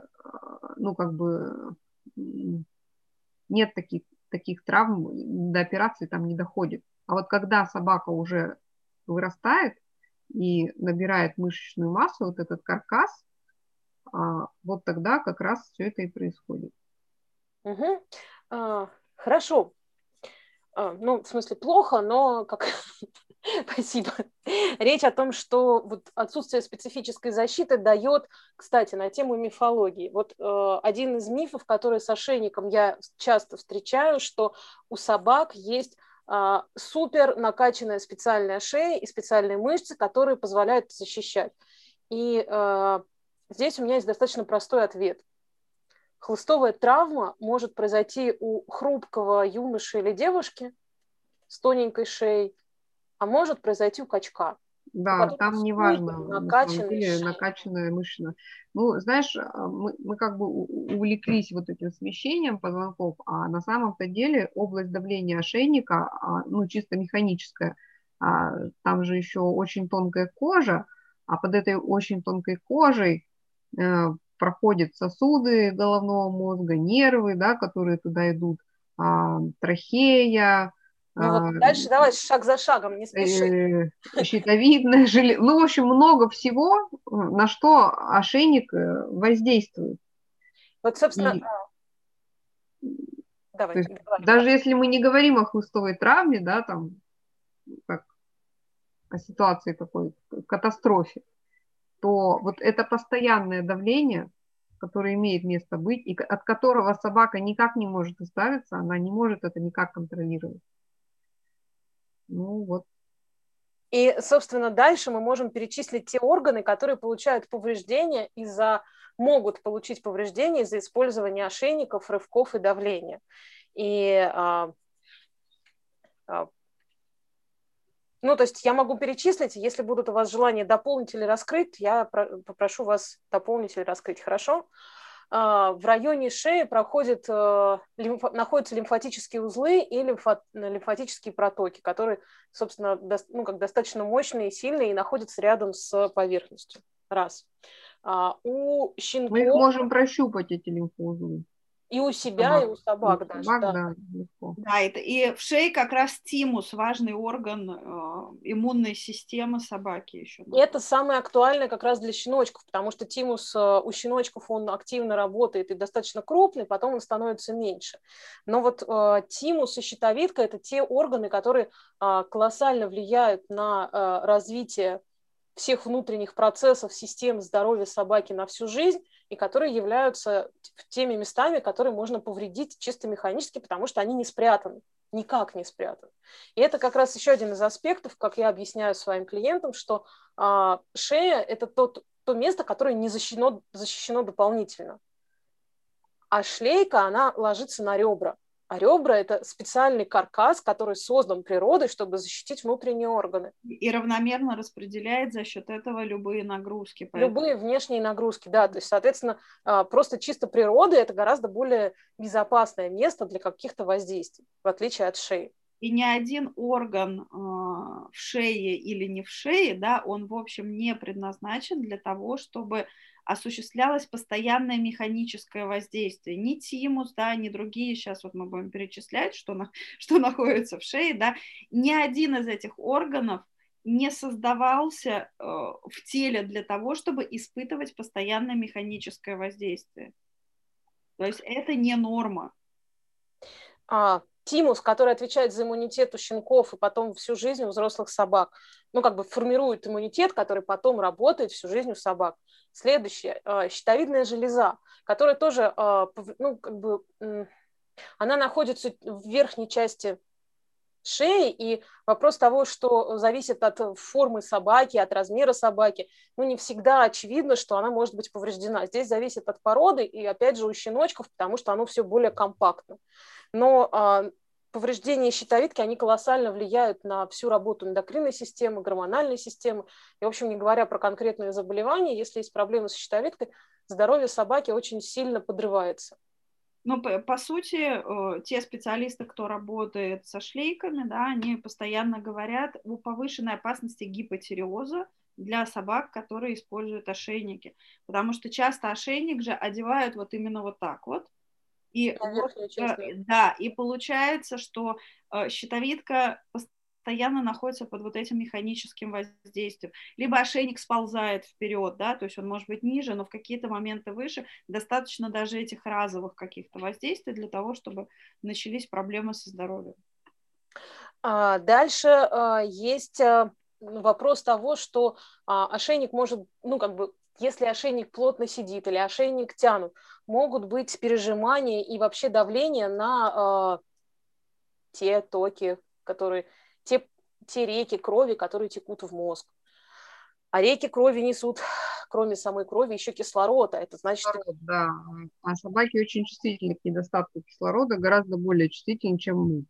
ну, как бы нет таких, таких травм, до операции там не доходит. А вот когда собака уже вырастает и набирает мышечную массу, вот этот каркас, вот тогда как раз все это и происходит. Угу. А, хорошо. А, ну, в смысле, плохо, но как... *laughs* Спасибо. Речь о том, что вот отсутствие специфической защиты дает, кстати, на тему мифологии. Вот э, один из мифов, который с ошейником я часто встречаю, что у собак есть э, супер накачанная специальная шея и специальные мышцы, которые позволяют защищать. И э, Здесь у меня есть достаточно простой ответ. Хлыстовая травма может произойти у хрупкого юноши или девушки с тоненькой шеей, а может произойти у качка. Да, там не важно, накачанная, накачанная мышца. Ну, знаешь, а, мы, мы как бы увлеклись вот этим смещением позвонков, а на самом-то деле область давления ошейника, а, ну, чисто механическая, а, там же еще очень тонкая кожа, а под этой очень тонкой кожей Э, проходят сосуды головного мозга, нервы, да, которые туда идут, а, трахея. Ну вот а, дальше давай шаг за шагом, не спеши. Э, *laughs* щитовидная железа. Ну, в общем, много всего, на что ошейник э, воздействует. Вот, собственно, И... Давай, есть, давай, даже если мы не говорим о хлыстовой травме, да, там, как о ситуации такой, катастрофе, то вот это постоянное давление, которое имеет место быть, и от которого собака никак не может избавиться, она не может это никак контролировать. Ну вот. И, собственно, дальше мы можем перечислить те органы, которые получают повреждения из-за могут получить повреждения из-за использования ошейников, рывков и давления. И а, а, ну, то есть я могу перечислить, если будут у вас желания дополнить или раскрыть, я попрошу вас дополнить или раскрыть, хорошо? А, в районе шеи проходят, э, находятся лимфатические узлы и лимфатические протоки, которые, собственно, ну, как достаточно мощные и сильные и находятся рядом с поверхностью. Раз. А, у щенков... Мы их можем прощупать, эти лимфоузлы. И у себя, собак. и у собак, даже. Собак, да. Да, да это, и в шее как раз тимус, важный орган э, иммунной системы собаки еще. И это самое актуальное как раз для щеночков, потому что тимус э, у щеночков, он активно работает и достаточно крупный, потом он становится меньше. Но вот э, тимус и щитовидка – это те органы, которые э, колоссально влияют на э, развитие всех внутренних процессов, систем здоровья собаки на всю жизнь, и которые являются теми местами, которые можно повредить чисто механически, потому что они не спрятаны, никак не спрятаны. И это как раз еще один из аспектов, как я объясняю своим клиентам, что а, шея – это тот, то место, которое не защищено, защищено дополнительно. А шлейка, она ложится на ребра. А ребра – это специальный каркас, который создан природой, чтобы защитить внутренние органы. И равномерно распределяет за счет этого любые нагрузки. Поэтому... Любые внешние нагрузки, да. То есть, соответственно, а, просто чисто природа – это гораздо более безопасное место для каких-то воздействий, в отличие от шеи. и ни один орган э, в шее или не в шее, да, он, в общем, не предназначен для того, чтобы осуществлялось постоянное механическое воздействие. Ни тимус, да, ни другие, сейчас вот мы будем перечислять, что, на, *laughs* что находится в шее, да, ни один из этих органов не создавался э, в теле для того, чтобы испытывать постоянное механическое воздействие. То есть это не норма. А, тимус, который отвечает за иммунитет у щенков и потом всю жизнь у взрослых собак, ну, как бы формирует иммунитет, который потом работает всю жизнь у собак. Следующее, э, щитовидная железа, которая тоже, э, ну, как бы, она находится в верхней части шеи, и вопрос того, что зависит от формы собаки, от размера собаки, ну, не всегда очевидно, что она может быть повреждена. Здесь зависит от породы, и, опять же, у щеночков, потому что оно все более компактно. Но а, повреждения щитовидки, они колоссально влияют на всю работу эндокринной системы, гормональной системы. И, в общем, не говоря про конкретные заболевания, если есть проблемы с щитовидкой, здоровье собаки очень сильно подрывается. Ну, по, по сути, э, те специалисты, кто работает со шлейками, да, они постоянно говорят о повышенной опасности гипотиреоза для собак, которые используют ошейники. Потому что часто ошейник же одевают вот именно вот так вот. И, вот, э, да, и получается, что э, щитовидка постоянно находится под вот этим механическим воздействием. Либо ошейник сползает вперед, да, то есть он может быть ниже, но в какие-то моменты выше. Достаточно даже этих разовых каких-то воздействий для того, чтобы начались проблемы со здоровьем. А, дальше а, есть а, вопрос того, что ошейник может, ну, как бы, если ошейник плотно сидит или ошейник тянут, могут быть пережимания и вообще давление на те токи, которые те, реки крови, которые текут в мозг. А реки крови несут, кроме самой крови, еще кислород, а это значит... Кислород, да, а собаки очень чувствительны к недостатку кислорода, гораздо более чувствительны, чем мы.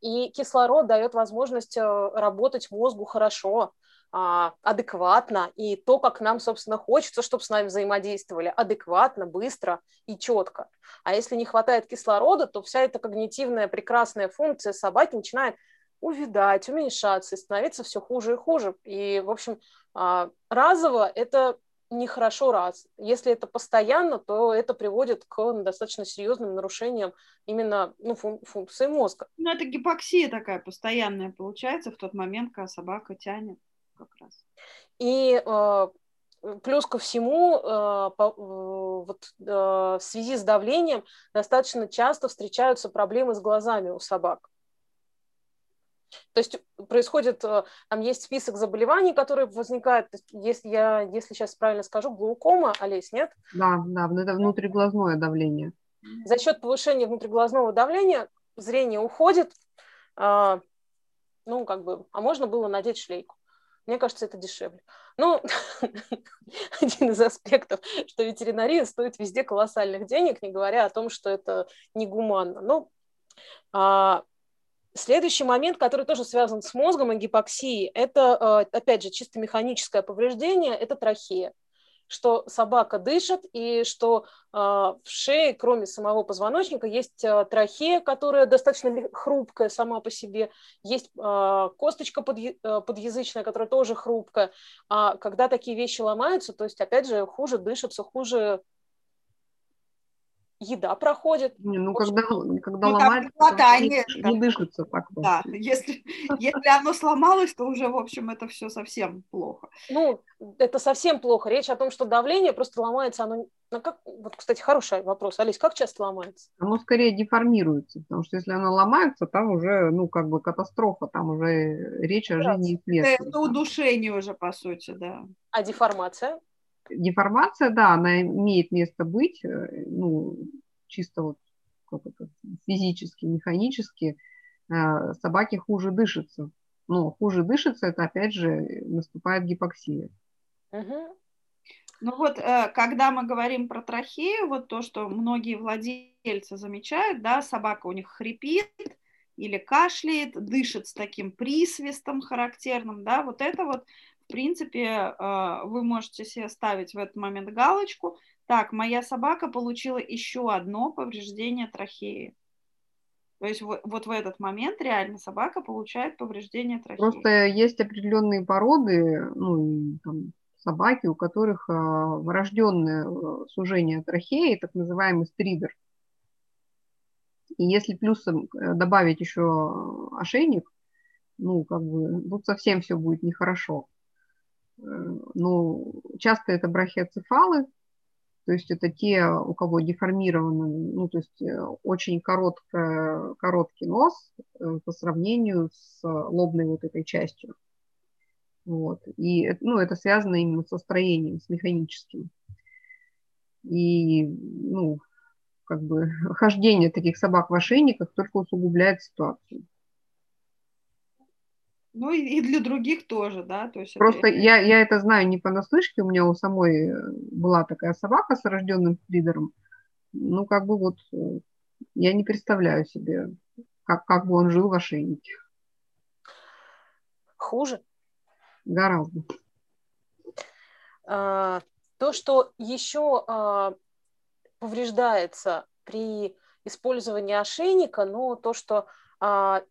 И кислород дает возможность э, работать мозгу хорошо, а, адекватно, и то, как нам, собственно, хочется, чтобы с нами взаимодействовали, адекватно, быстро и четко. А если не хватает кислорода, то вся эта когнитивная прекрасная функция собаки начинает увядать, уменьшаться и становиться все хуже и хуже. И, в общем, а, разово это нехорошо раз. Если это постоянно, то это приводит к достаточно серьезным нарушениям именно ну, фун- функции мозга. Ну, это гипоксия такая постоянная получается в тот момент, когда собака тянет как раз. И э, плюс ко всему, э, по, э, вот, э, в связи с давлением достаточно часто встречаются проблемы с глазами у собак. То есть происходит, э, там есть список заболеваний, которые возникают, если я, если сейчас правильно скажу, глаукома, Олесь, нет? Да, да, это внутриглазное давление. За счет повышения внутриглазного давления зрение уходит, а, ну, как бы, а можно было надеть шлейку. Мне кажется, это дешевле. Ну, *laughs* один из аспектов, что ветеринария стоит везде колоссальных денег, не говоря о том, что это негуманно. Ну, а, Следующий момент, который тоже связан с мозгом и гипоксией, это, э, опять же, чисто механическое повреждение, это трахея что собака дышит, и что э, в шее, кроме самого позвоночника, есть э, трахея, которая достаточно хрупкая сама по себе, есть косточка под, подъязычная, которая тоже хрупкая. А когда такие вещи ломаются, то есть, опять же, хуже дышится, хуже еда проходит. Не, ну, когда, когда ну, ломается, не, не дышится так. Да, если, *laughs* если оно сломалось, то уже, в общем, это все совсем плохо. Ну, это совсем плохо. Речь о том, что давление просто ломается, оно... Ну, как... Вот, кстати, хороший вопрос. Алис, как часто ломается? Оно скорее деформируется, потому что если оно ломается, там уже, ну, как бы катастрофа, там уже речь о жизни и смерти. Это удушение уже, по сути, да. А деформация? Деформация, да, она имеет место быть, э, ну, чисто вот как это, физически, механически, э, собаке хуже дышится. Но хуже дышится, это опять же наступает гипоксия. Ну вот, э, когда мы говорим про трахею, вот то, что многие владельцы замечают, да, собака у них хрипит или кашляет, дышит с таким присвистом характерным, да, вот это вот принципе, а, вы можете себе ставить в этот момент галочку. Так, моя собака получила еще одно повреждение трахеи. То есть вот, вот в этот момент реально собака получает повреждение трахеи. Просто есть определенные породы, ну, там, собаки, у которых а, врожденное э, сужение трахеи, так называемый стридер. И если плюсом э, добавить еще ошейник, ну, как бы, тут совсем все будет нехорошо. Э, ну, часто это брахиоцефалы, то есть это те, у кого деформированы, ну, то есть очень коротко, короткий нос по сравнению с лобной вот этой частью. Вот. И ну, это связано именно со строением, с механическим. И ну, как бы *laughs* хождение таких собак в ошейниках только усугубляет ситуацию. Ну и, и для других тоже, да. То есть Просто это... я, я это знаю не понаслышке, у меня у самой э, была такая собака с рожденным фридером. Ну, как бы вот э, я не представляю себе, как, как бы он жил в ошейнике. Хуже? Гораздо. А, то, что еще а, повреждается при использовании ошейника, но то, что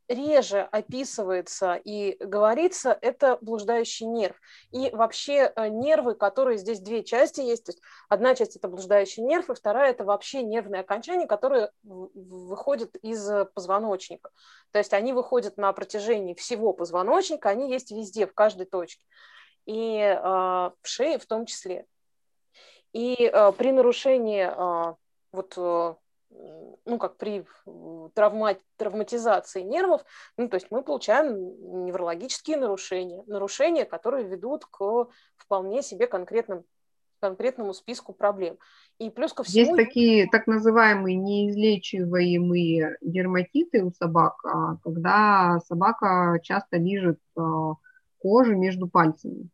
реже описывается и говорится, это блуждающий нерв. И вообще э, нервы, которые здесь две части есть, то есть одна часть это блуждающий нерв, и вторая это вообще нервные окончания, которые выходят из позвоночника. То есть они выходят на протяжении всего позвоночника, они есть везде, в каждой точке. И э, в шее в том числе. И э, при нарушении вот ну, как при травма, травматизации нервов, ну, то есть мы получаем неврологические нарушения, нарушения, которые ведут к вполне себе конкретным конкретному списку проблем. И плюс ко всему... Есть такие так называемые неизлечиваемые дерматиты у собак, а когда собака часто лежит а, кожу между пальцами.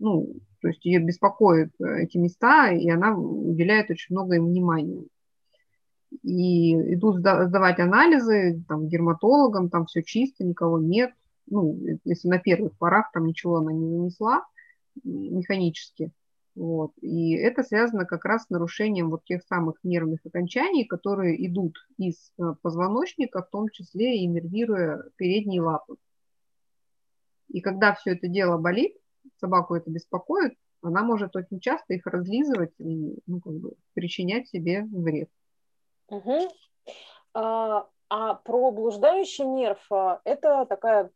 Ну, то есть ее беспокоят э, эти места, и она уделяет очень много им внимания и идут сдавать анализы там, дерматологам, там все чисто, никого нет. Ну, если на первых порах там ничего она не нанесла механически. Вот. И это связано как раз с нарушением вот тех самых нервных окончаний, которые идут из э, позвоночника, в том числе и нервируя передние лапы. И когда все это дело болит, собаку это беспокоит, она может очень часто их разлизывать и ну, как бы, причинять себе вред. Угу. А, а про блуждающий нерв а, это такая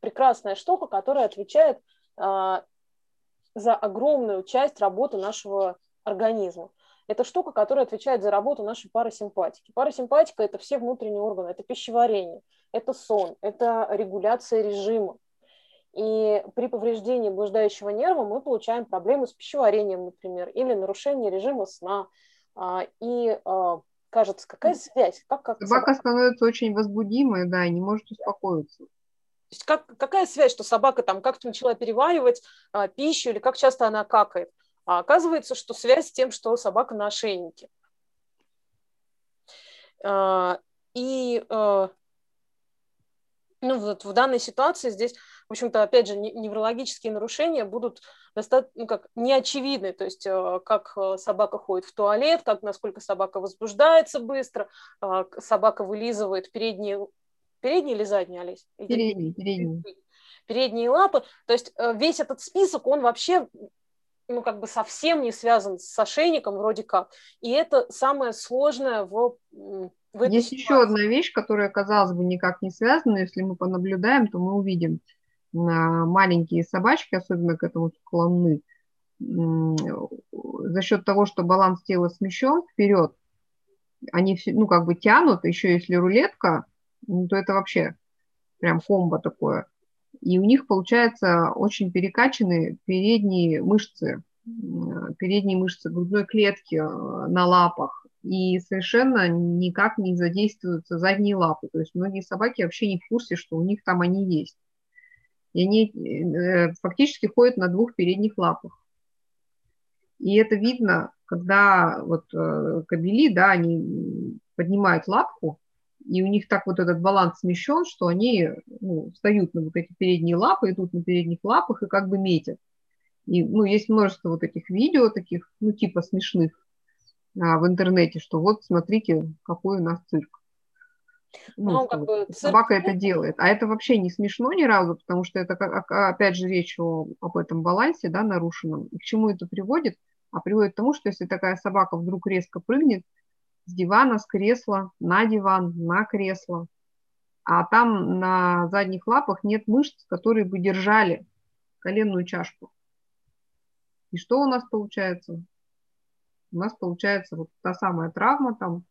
прекрасная штука, которая отвечает а, за огромную часть работы нашего организма. Это штука, которая отвечает за работу нашей парасимпатики. Парасимпатика – это все внутренние органы, это пищеварение, это сон, это регуляция режима. И при повреждении блуждающего нерва мы получаем проблемы с пищеварением, например, или нарушение режима сна. А, и кажется, какая связь? Как, как собака, собака становится очень возбудимой, да, и не может успокоиться. То есть как, какая связь, что собака там как-то начала переваривать а, пищу или как часто она какает? А оказывается, что связь с тем, что собака на ошейнике. А, и а, ну, вот в данной ситуации здесь в общем-то, опять же, неврологические нарушения будут достаточно, ну, как неочевидны, то есть э, как э, собака ходит в туалет, как насколько собака возбуждается быстро, э, собака вылизывает передние, передние или задние, Олесь? Передние, передние. Передние лапы, то есть весь этот список, он вообще ну, как бы совсем не связан с ошейником вроде как. И это самое сложное в, в этой Есть ситуации. еще одна вещь, которая, казалось бы, никак не связана, если мы понаблюдаем, то мы увидим – маленькие собачки, особенно к этому склонны, за счет того, что баланс тела смещен вперед, они все, ну, как бы тянут, еще если рулетка, ну, то это вообще прям комбо такое. И у них получается очень перекачанные передние мышцы, передние мышцы грудной клетки э, на лапах, и совершенно никак не задействуются задние лапы. То есть многие собаки вообще не в курсе, что у них там они есть и они э, фактически ходят на двух передних лапах. И это видно, когда вот э, кобели, да, они поднимают лапку, и у них так вот этот баланс смещен, что они ну, встают на вот эти передние лапы, идут на передних лапах и как бы метят. И ну, есть множество вот таких видео, таких, ну, типа смешных а, в интернете, что вот смотрите, какой у нас цирк. Ну, ну как бы собака это делает. А это вообще не смешно ни разу, потому что это, опять же, речь о, об этом балансе, да, нарушенном. И к чему это приводит? А приводит к тому, что если такая собака вдруг резко прыгнет с дивана, с кресла, на диван, на кресло, а там на задних лапах нет мышц, которые бы держали коленную чашку. И что у нас получается? У нас получается вот та самая травма там,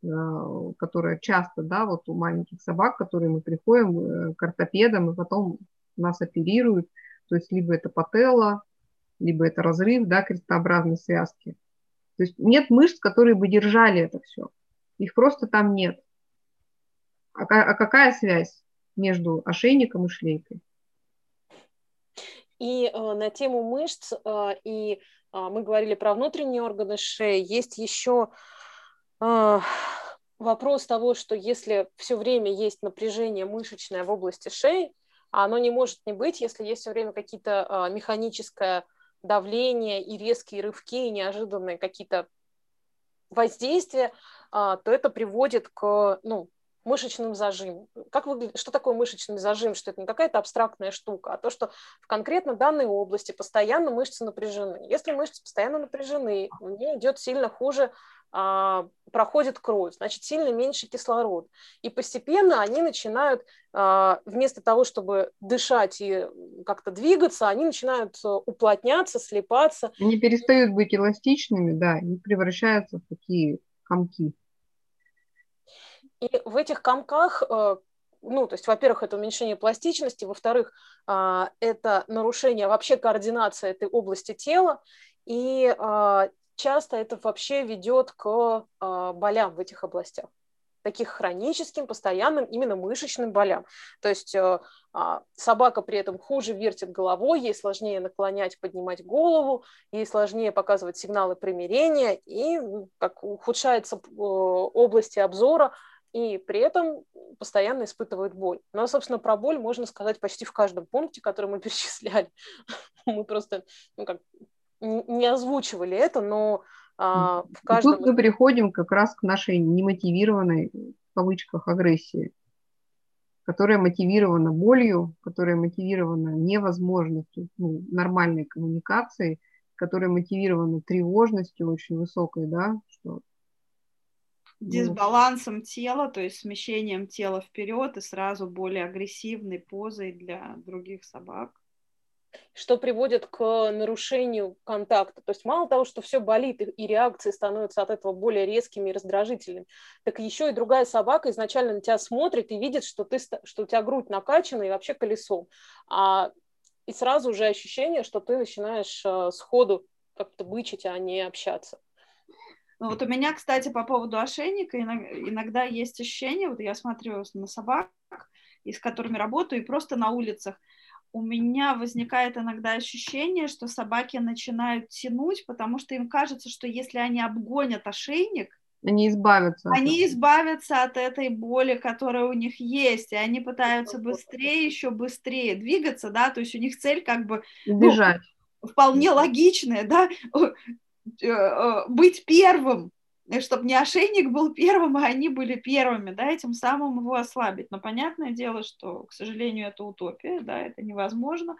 которая часто, да, вот у маленьких собак, которые мы приходим э, к ортопедам, и потом нас оперируют, то есть либо это пателла, либо это разрыв, да, крестообразной связки. То есть нет мышц, которые бы держали это все. Их просто там нет. А, а какая связь между ошейником и шлейкой? И э, на тему мышц, э, и э, мы говорили про внутренние органы шеи, есть еще а, вопрос того, что если все время есть напряжение мышечное в области шеи, а оно не может не быть, если есть все время какие-то а, механическое давление и резкие рывки, и неожиданные какие-то воздействия, а, то это приводит к ну, мышечным зажимам. Как выглядит, что такое мышечный зажим? Что это не какая-то абстрактная штука, а то, что в конкретно данной области постоянно мышцы напряжены. Если мышцы постоянно напряжены, у нее идет сильно хуже а, проходит кровь, значит, сильно меньше кислород. И постепенно они начинают, а, вместо того, чтобы дышать и как-то двигаться, они начинают э, уплотняться, слепаться. Они перестают быть эластичными, да, и превращаются в такие комки. И в этих комках э, ну, то есть, во-первых, это уменьшение пластичности, во-вторых, а, это нарушение вообще координации этой области тела, и часто это вообще ведет к э, болям в этих областях таких хроническим, постоянным именно мышечным болям. То есть э, э, собака при этом хуже вертит головой, ей сложнее наклонять, поднимать голову, ей сложнее показывать сигналы примирения, и как ухудшается э, области обзора, и при этом постоянно испытывает боль. Но, собственно, про боль можно сказать почти в каждом пункте, который мы *laughs* перечисляли. Мы просто ну, как, не озвучивали это, но а, в каждом... И тут мы переходим как раз к нашей немотивированной, в кавычках, агрессии, которая мотивирована болью, которая мотивирована невозможностью ну, нормальной коммуникации, которая мотивирована тревожностью очень высокой, да, что дисбалансом тела, то есть смещением тела вперед и сразу более агрессивной позой для других собак что приводит к нарушению контакта. То есть мало того, что все болит, и реакции становятся от этого более резкими и раздражительными, так еще и другая собака изначально на тебя смотрит и видит, что, ты, что у тебя грудь накачана и вообще колесом. А, и сразу уже ощущение, что ты начинаешь э, сходу как-то бычить, а не общаться. Ну, вот у меня, кстати, по поводу ошейника иногда есть ощущение, вот я смотрю на собак, с которыми работаю, и просто на улицах, у меня возникает иногда ощущение, что собаки начинают тянуть, потому что им кажется, что если они обгонят ошейник, они избавятся. Они от избавятся от этой боли, которая у них есть, и они пытаются быстрее, еще быстрее двигаться, да, то есть у них цель как бы... Убежать. Ну, вполне логичная, да, *laughs* э, э, быть первым, чтобы не ошейник был *laughs* первым, а они были первыми, да, этим самым его ослабить. Но понятное дело, что, к сожалению, это утопия, да, это невозможно.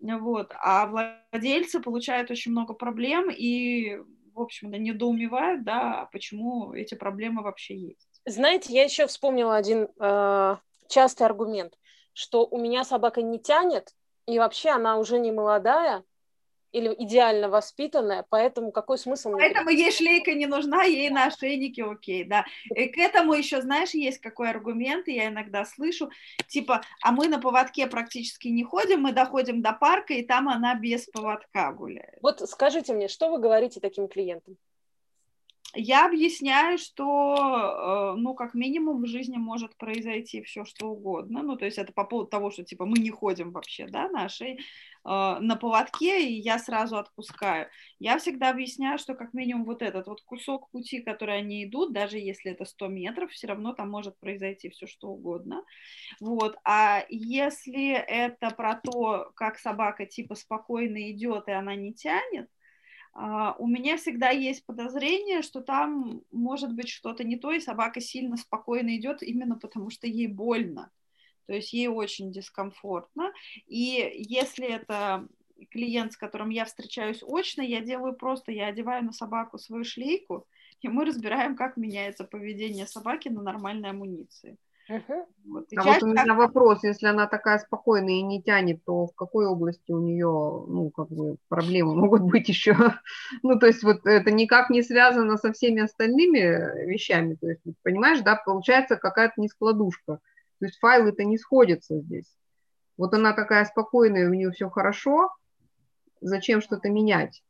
Вот. А владельцы получают очень много проблем и, в общем-то, недоумевают, да, почему эти проблемы вообще есть. Знаете, я еще вспомнила один э, частый аргумент, что у меня собака не тянет, и вообще она уже не молодая, или идеально воспитанная, поэтому какой смысл? Поэтому ей шлейка не нужна, ей на ошейнике окей, да. И к этому еще, знаешь, есть какой аргумент, я иногда слышу, типа, а мы на поводке практически не ходим, мы доходим до парка, и там она без поводка гуляет. Вот скажите мне, что вы говорите таким клиентам? Я объясняю, что, э, ну, как минимум в жизни может произойти все, что угодно. Ну, то есть это по поводу того, что, типа, мы не ходим вообще, да, нашей Э, на поводке, и я сразу отпускаю. Я всегда объясняю, что как минимум вот этот вот кусок пути, который они идут, даже если это 100 метров, все равно там может произойти все что угодно. Вот. А если это про то, как собака типа спокойно идет, и она не тянет, у меня всегда есть подозрение, что там может быть что-то не то, и собака сильно спокойно идет именно потому, что ей больно. То есть ей очень дискомфортно. И если это клиент, с которым я встречаюсь очно, я делаю просто, я одеваю на собаку свою шлейку, и мы разбираем, как меняется поведение собаки на нормальной амуниции. Uh-huh. Вот. А вот у меня вопрос, если она такая спокойная и не тянет, то в какой области у нее, ну, как бы проблемы *laughs* могут быть еще? ну, то есть вот это никак не связано со всеми остальными вещами, то есть, понимаешь, да, получается какая-то нескладушка, то есть файлы-то не сходятся здесь. Вот она такая спокойная, у нее все хорошо, зачем что-то менять?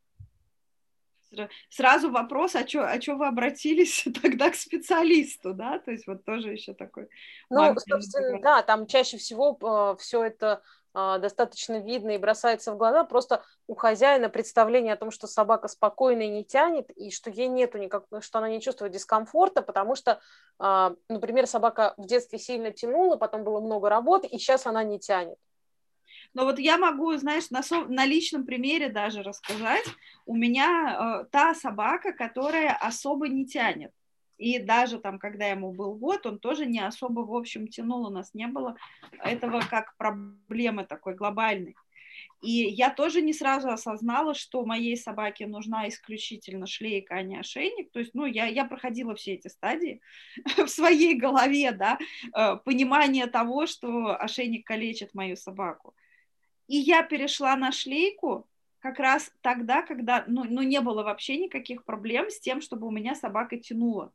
Сразу вопрос, а что а чё вы обратились *laughs* тогда к специалисту, да, то есть вот тоже еще такой... Ну, собственно, да, там чаще всего э, все это э, достаточно видно и бросается в глаза, просто у хозяина представление о том, что собака спокойная и не тянет, и что ей нету никак, что она не чувствует дискомфорта, потому что, э, например, собака в детстве сильно тянула, потом было много работы, и сейчас она не тянет. Но вот я могу, знаешь, на, со, на личном примере даже рассказать. У меня э, та собака, которая особо не тянет. И даже там, когда ему был год, он тоже не особо, в общем, тянул. У нас не было этого как проблемы такой глобальной. И я тоже не сразу осознала, что моей собаке нужна исключительно шлейка, а не ошейник. То есть, ну, я, я проходила все эти стадии *laughs* в своей голове, да, э, понимание того, что ошейник калечит мою собаку. И я перешла на шлейку как раз тогда, когда ну, ну, не было вообще никаких проблем с тем, чтобы у меня собака тянула.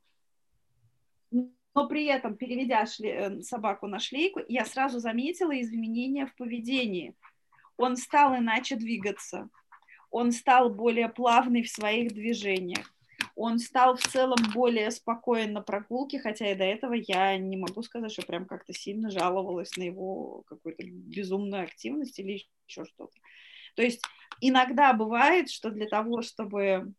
Но при этом, переведя шле... Э, собаку на шлейку, я сразу заметила изменения в поведении. Он стал иначе двигаться, он стал более плавный в своих движениях он стал в целом более спокоен на прогулке, хотя и до этого я не могу сказать, что прям как-то сильно жаловалась на его какую-то безумную активность или еще что-то. То есть иногда бывает, что для того, чтобы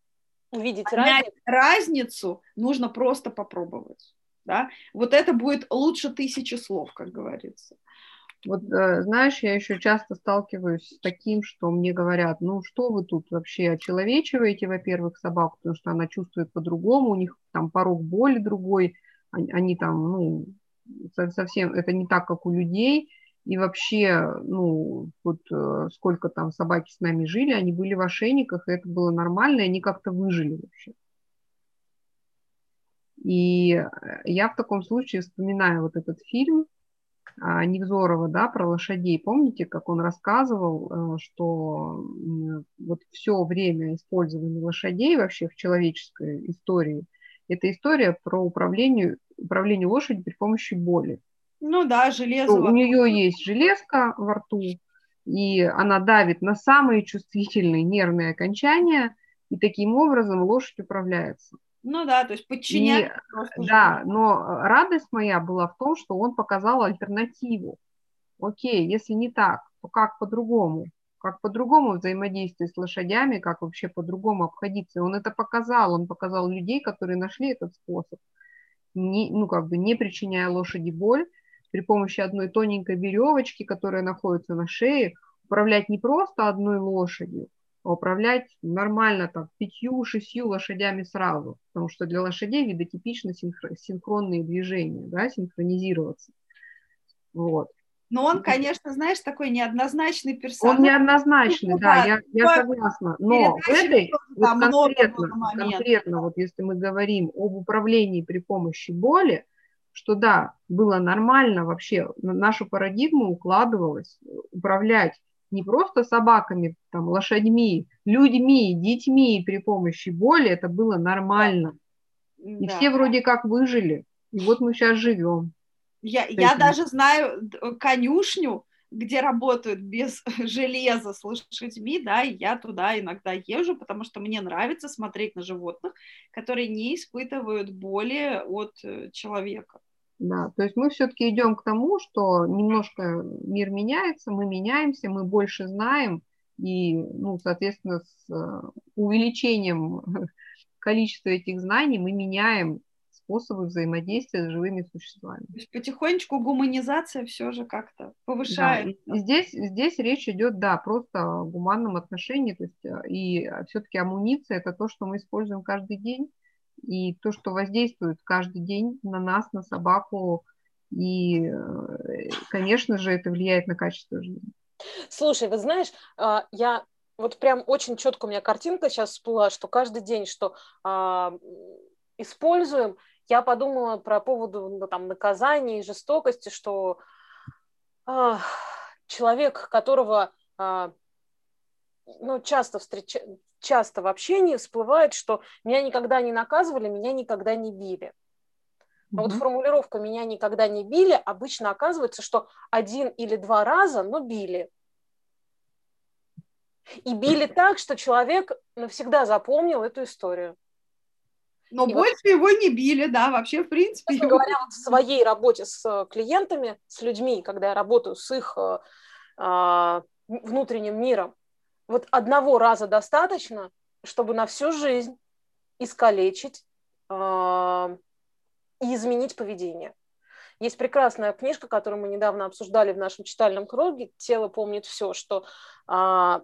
увидеть разницу. разницу, нужно просто попробовать. Да? Вот это будет лучше тысячи слов, как говорится. Вот э, знаешь, я еще часто сталкиваюсь с таким, что мне говорят, ну что вы тут вообще очеловечиваете, во-первых, собаку, потому что она чувствует по-другому, у них там порог боли другой, они, они там, ну, совсем, это не так, как у людей, и вообще, ну, вот э, сколько там собаки с нами жили, они были в ошейниках, и это было нормально, и они как-то выжили вообще. И э, я в таком случае вспоминаю вот этот фильм, Невзорова, да, про лошадей. Помните, как он рассказывал, э, что вот все время использования лошадей вообще в человеческой истории, это история про управление, управление лошадью при помощи боли. Ну да, железо. У нее есть железка во рту, и она давит на самые чувствительные нервные окончания, и таким образом лошадь управляется. Ну да, то есть подчинять. И, да, но радость моя была в том, что он показал альтернативу. Окей, если не так, то как по-другому? Как по-другому взаимодействовать с лошадями, как вообще по-другому обходиться? И он это показал, он показал людей, которые нашли этот способ, не, ну как бы не причиняя лошади боль, при помощи одной тоненькой веревочки, которая находится на шее, управлять не просто одной лошадью, управлять нормально там пятью-шестью лошадями сразу, потому что для лошадей видотипично синхронные движения, да, синхронизироваться. Вот. Но он, конечно, знаешь, такой неоднозначный персонаж. Он неоднозначный, ну, да, я, я согласна. Но в этой, вот конкретно, конкретно, вот если мы говорим об управлении при помощи боли, что да, было нормально вообще, нашу парадигму укладывалось управлять не просто собаками, там, лошадьми, людьми, детьми при помощи боли, это было нормально. И да. все вроде как выжили. И вот мы сейчас живем. Я, я даже знаю конюшню, где работают без *laughs* железа с лошадьми, да, и я туда иногда езжу, потому что мне нравится смотреть на животных, которые не испытывают боли от э, человека. Да, то есть мы все-таки идем к тому, что немножко мир меняется, мы меняемся, мы больше знаем, и, ну, соответственно, с э, увеличением *laughs* количества этих знаний мы меняем способы взаимодействия с живыми существами. То есть потихонечку гуманизация все же как-то повышает. Да, здесь, здесь речь идет, да, просто о гуманном отношении, то есть э, и все-таки амуниция – это то, что мы используем каждый день, и то, что воздействует каждый день на нас, на собаку, и, э, конечно же, это влияет на качество жизни. Слушай, вы знаешь, а, я вот прям очень четко у меня картинка сейчас всплыла, что каждый день, что а, используем, я подумала про поводу ну, там, наказания и жестокости, что человек, которого а, ну, часто, встреч... часто в общении всплывает, что меня никогда не наказывали, меня никогда не били. Mm-hmm. вот формулировка «меня никогда не били» обычно оказывается, что один или два раза, но били. И били так, что человек навсегда запомнил эту историю. Но и больше вот, его не били, да, вообще, в принципе. Его... Говоря вот в своей работе с э, клиентами, с людьми, когда я работаю с их э, э, внутренним миром, вот одного раза достаточно, чтобы на всю жизнь искалечить э, и изменить поведение. Есть прекрасная книжка, которую мы недавно обсуждали в нашем читальном круге «Тело помнит все», что э,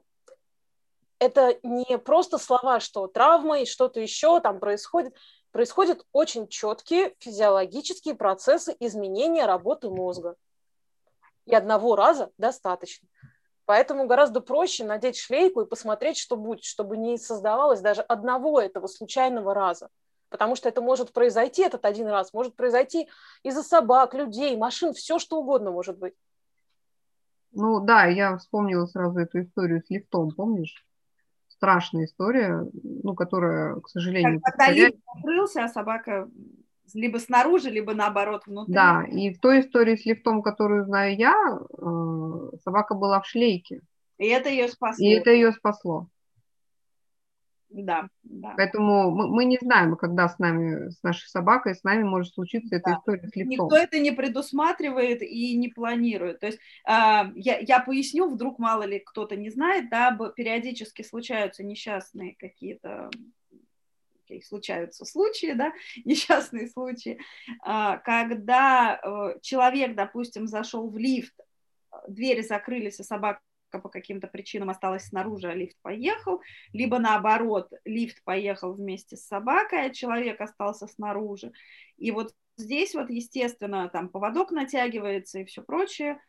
это не просто слова, что травма и что-то еще там происходит. Происходят очень четкие физиологические процессы изменения работы мозга. И одного раза достаточно. Поэтому гораздо проще надеть шлейку и посмотреть, что будет, чтобы не создавалось даже одного этого случайного раза. Потому что это может произойти этот один раз, может произойти из-за собак, людей, машин, все что угодно может быть. Ну да, я вспомнила сразу эту историю с лифтом, помнишь? страшная история, ну, которая, к сожалению... Когда лифт открылся, а собака либо снаружи, либо наоборот внутри. Да, и в той истории с лифтом, которую знаю я, э, собака была в шлейке. И это ее спасло. И это ее спасло. Да, да. Поэтому мы, мы не знаем, когда с нами, с нашей собакой, с нами может случиться да. эта история с лифтом. Никто это не предусматривает и не планирует. То есть э, я, я поясню, вдруг мало ли кто-то не знает, да, периодически случаются несчастные какие-то случаются случаи, да, *laughs* несчастные случаи, а, когда э, человек, допустим, зашел в лифт, двери закрылись, а собака по каким-то причинам осталась снаружи, а лифт поехал, либо наоборот, лифт поехал вместе с собакой, а человек остался снаружи. И вот здесь вот, естественно, там поводок натягивается и все прочее.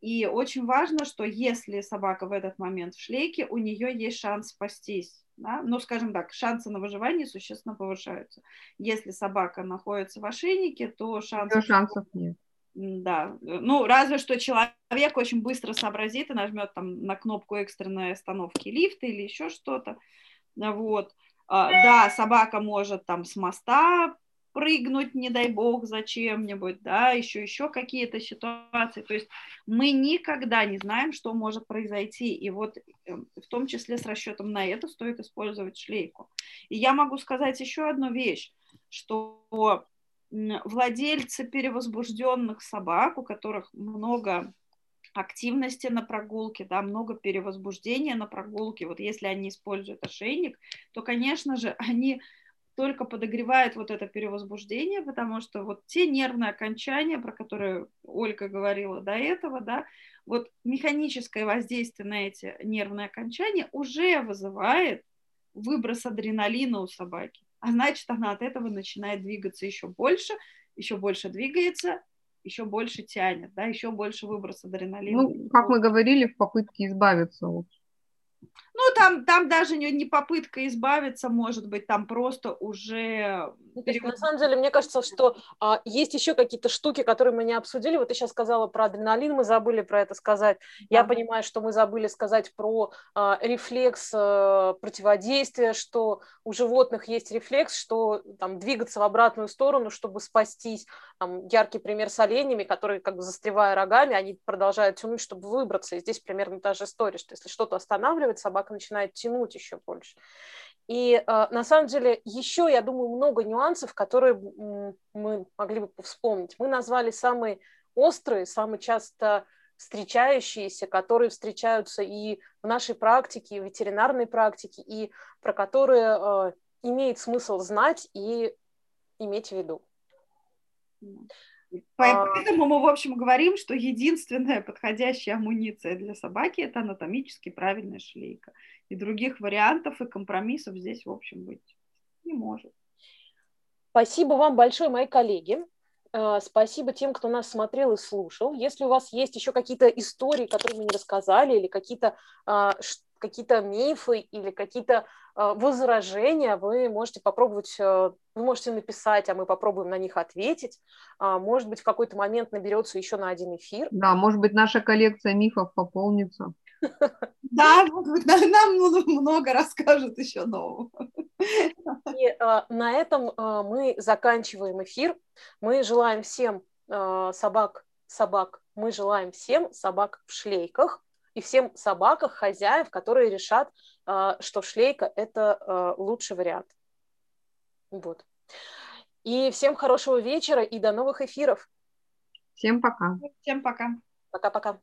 И очень важно, что если собака в этот момент в шлейке, у нее есть шанс спастись. Да? Ну, скажем так, шансы на выживание существенно повышаются. Если собака находится в ошейнике, то шансов, шансов нет. Да, ну разве что человек очень быстро сообразит и нажмет там на кнопку экстренной остановки лифта или еще что-то. Вот. А, да, собака может там с моста прыгнуть, не дай бог, зачем-нибудь, да, еще, еще какие-то ситуации. То есть мы никогда не знаем, что может произойти. И вот эм, в том числе с расчетом на это стоит использовать шлейку. И я могу сказать еще одну вещь, что владельцы перевозбужденных собак, у которых много активности на прогулке, да, много перевозбуждения на прогулке, вот если они используют ошейник, то, конечно же, они только подогревают вот это перевозбуждение, потому что вот те нервные окончания, про которые Ольга говорила до этого, да, вот механическое воздействие на эти нервные окончания уже вызывает выброс адреналина у собаки а значит, она от этого начинает двигаться еще больше, еще больше двигается, еще больше тянет, да, еще больше выброс адреналина. Ну, как мы говорили, в попытке избавиться от ну, там, там даже не, не попытка избавиться, может быть, там просто уже... Ну, есть, на самом деле, мне кажется, что а, есть еще какие-то штуки, которые мы не обсудили. Вот ты сейчас сказала про адреналин, мы забыли про это сказать. Да. Я понимаю, что мы забыли сказать про а, рефлекс а, противодействия, что у животных есть рефлекс, что там двигаться в обратную сторону, чтобы спастись. Там, яркий пример с оленями, которые, как бы застревая рогами, они продолжают тянуть, чтобы выбраться. И здесь примерно та же история, что если что-то останавливает, собака начинает тянуть еще больше. И э, на самом деле еще, я думаю, много нюансов, которые мы могли бы вспомнить. Мы назвали самые острые, самые часто встречающиеся, которые встречаются и в нашей практике, и в ветеринарной практике, и про которые э, имеет смысл знать и иметь в виду. А. Поэтому мы, в общем, говорим, что единственная подходящая амуниция для собаки – это анатомически правильная шлейка. И других вариантов и компромиссов здесь, в общем, быть не может. Спасибо вам большое, мои коллеги. А, спасибо тем, кто нас смотрел и слушал. Если у вас есть еще какие-то истории, которые мы не рассказали, или какие-то а, какие-то мифы или какие-то а, возражения, вы можете попробовать, вы можете написать, а мы попробуем на них ответить. Может быть, в какой-то момент наберется еще на один эфир. Да, может быть, наша коллекция мифов пополнится. *laughs* Да, нам много расскажут еще нового. И э, на этом э, мы заканчиваем эфир. Мы желаем всем э, собак, собак, мы желаем всем собак в шлейках и всем собаках хозяев, которые решат, э, что шлейка – это э, лучший вариант. Вот. И всем хорошего вечера и до новых эфиров. Всем пока. Всем пока. Пока-пока.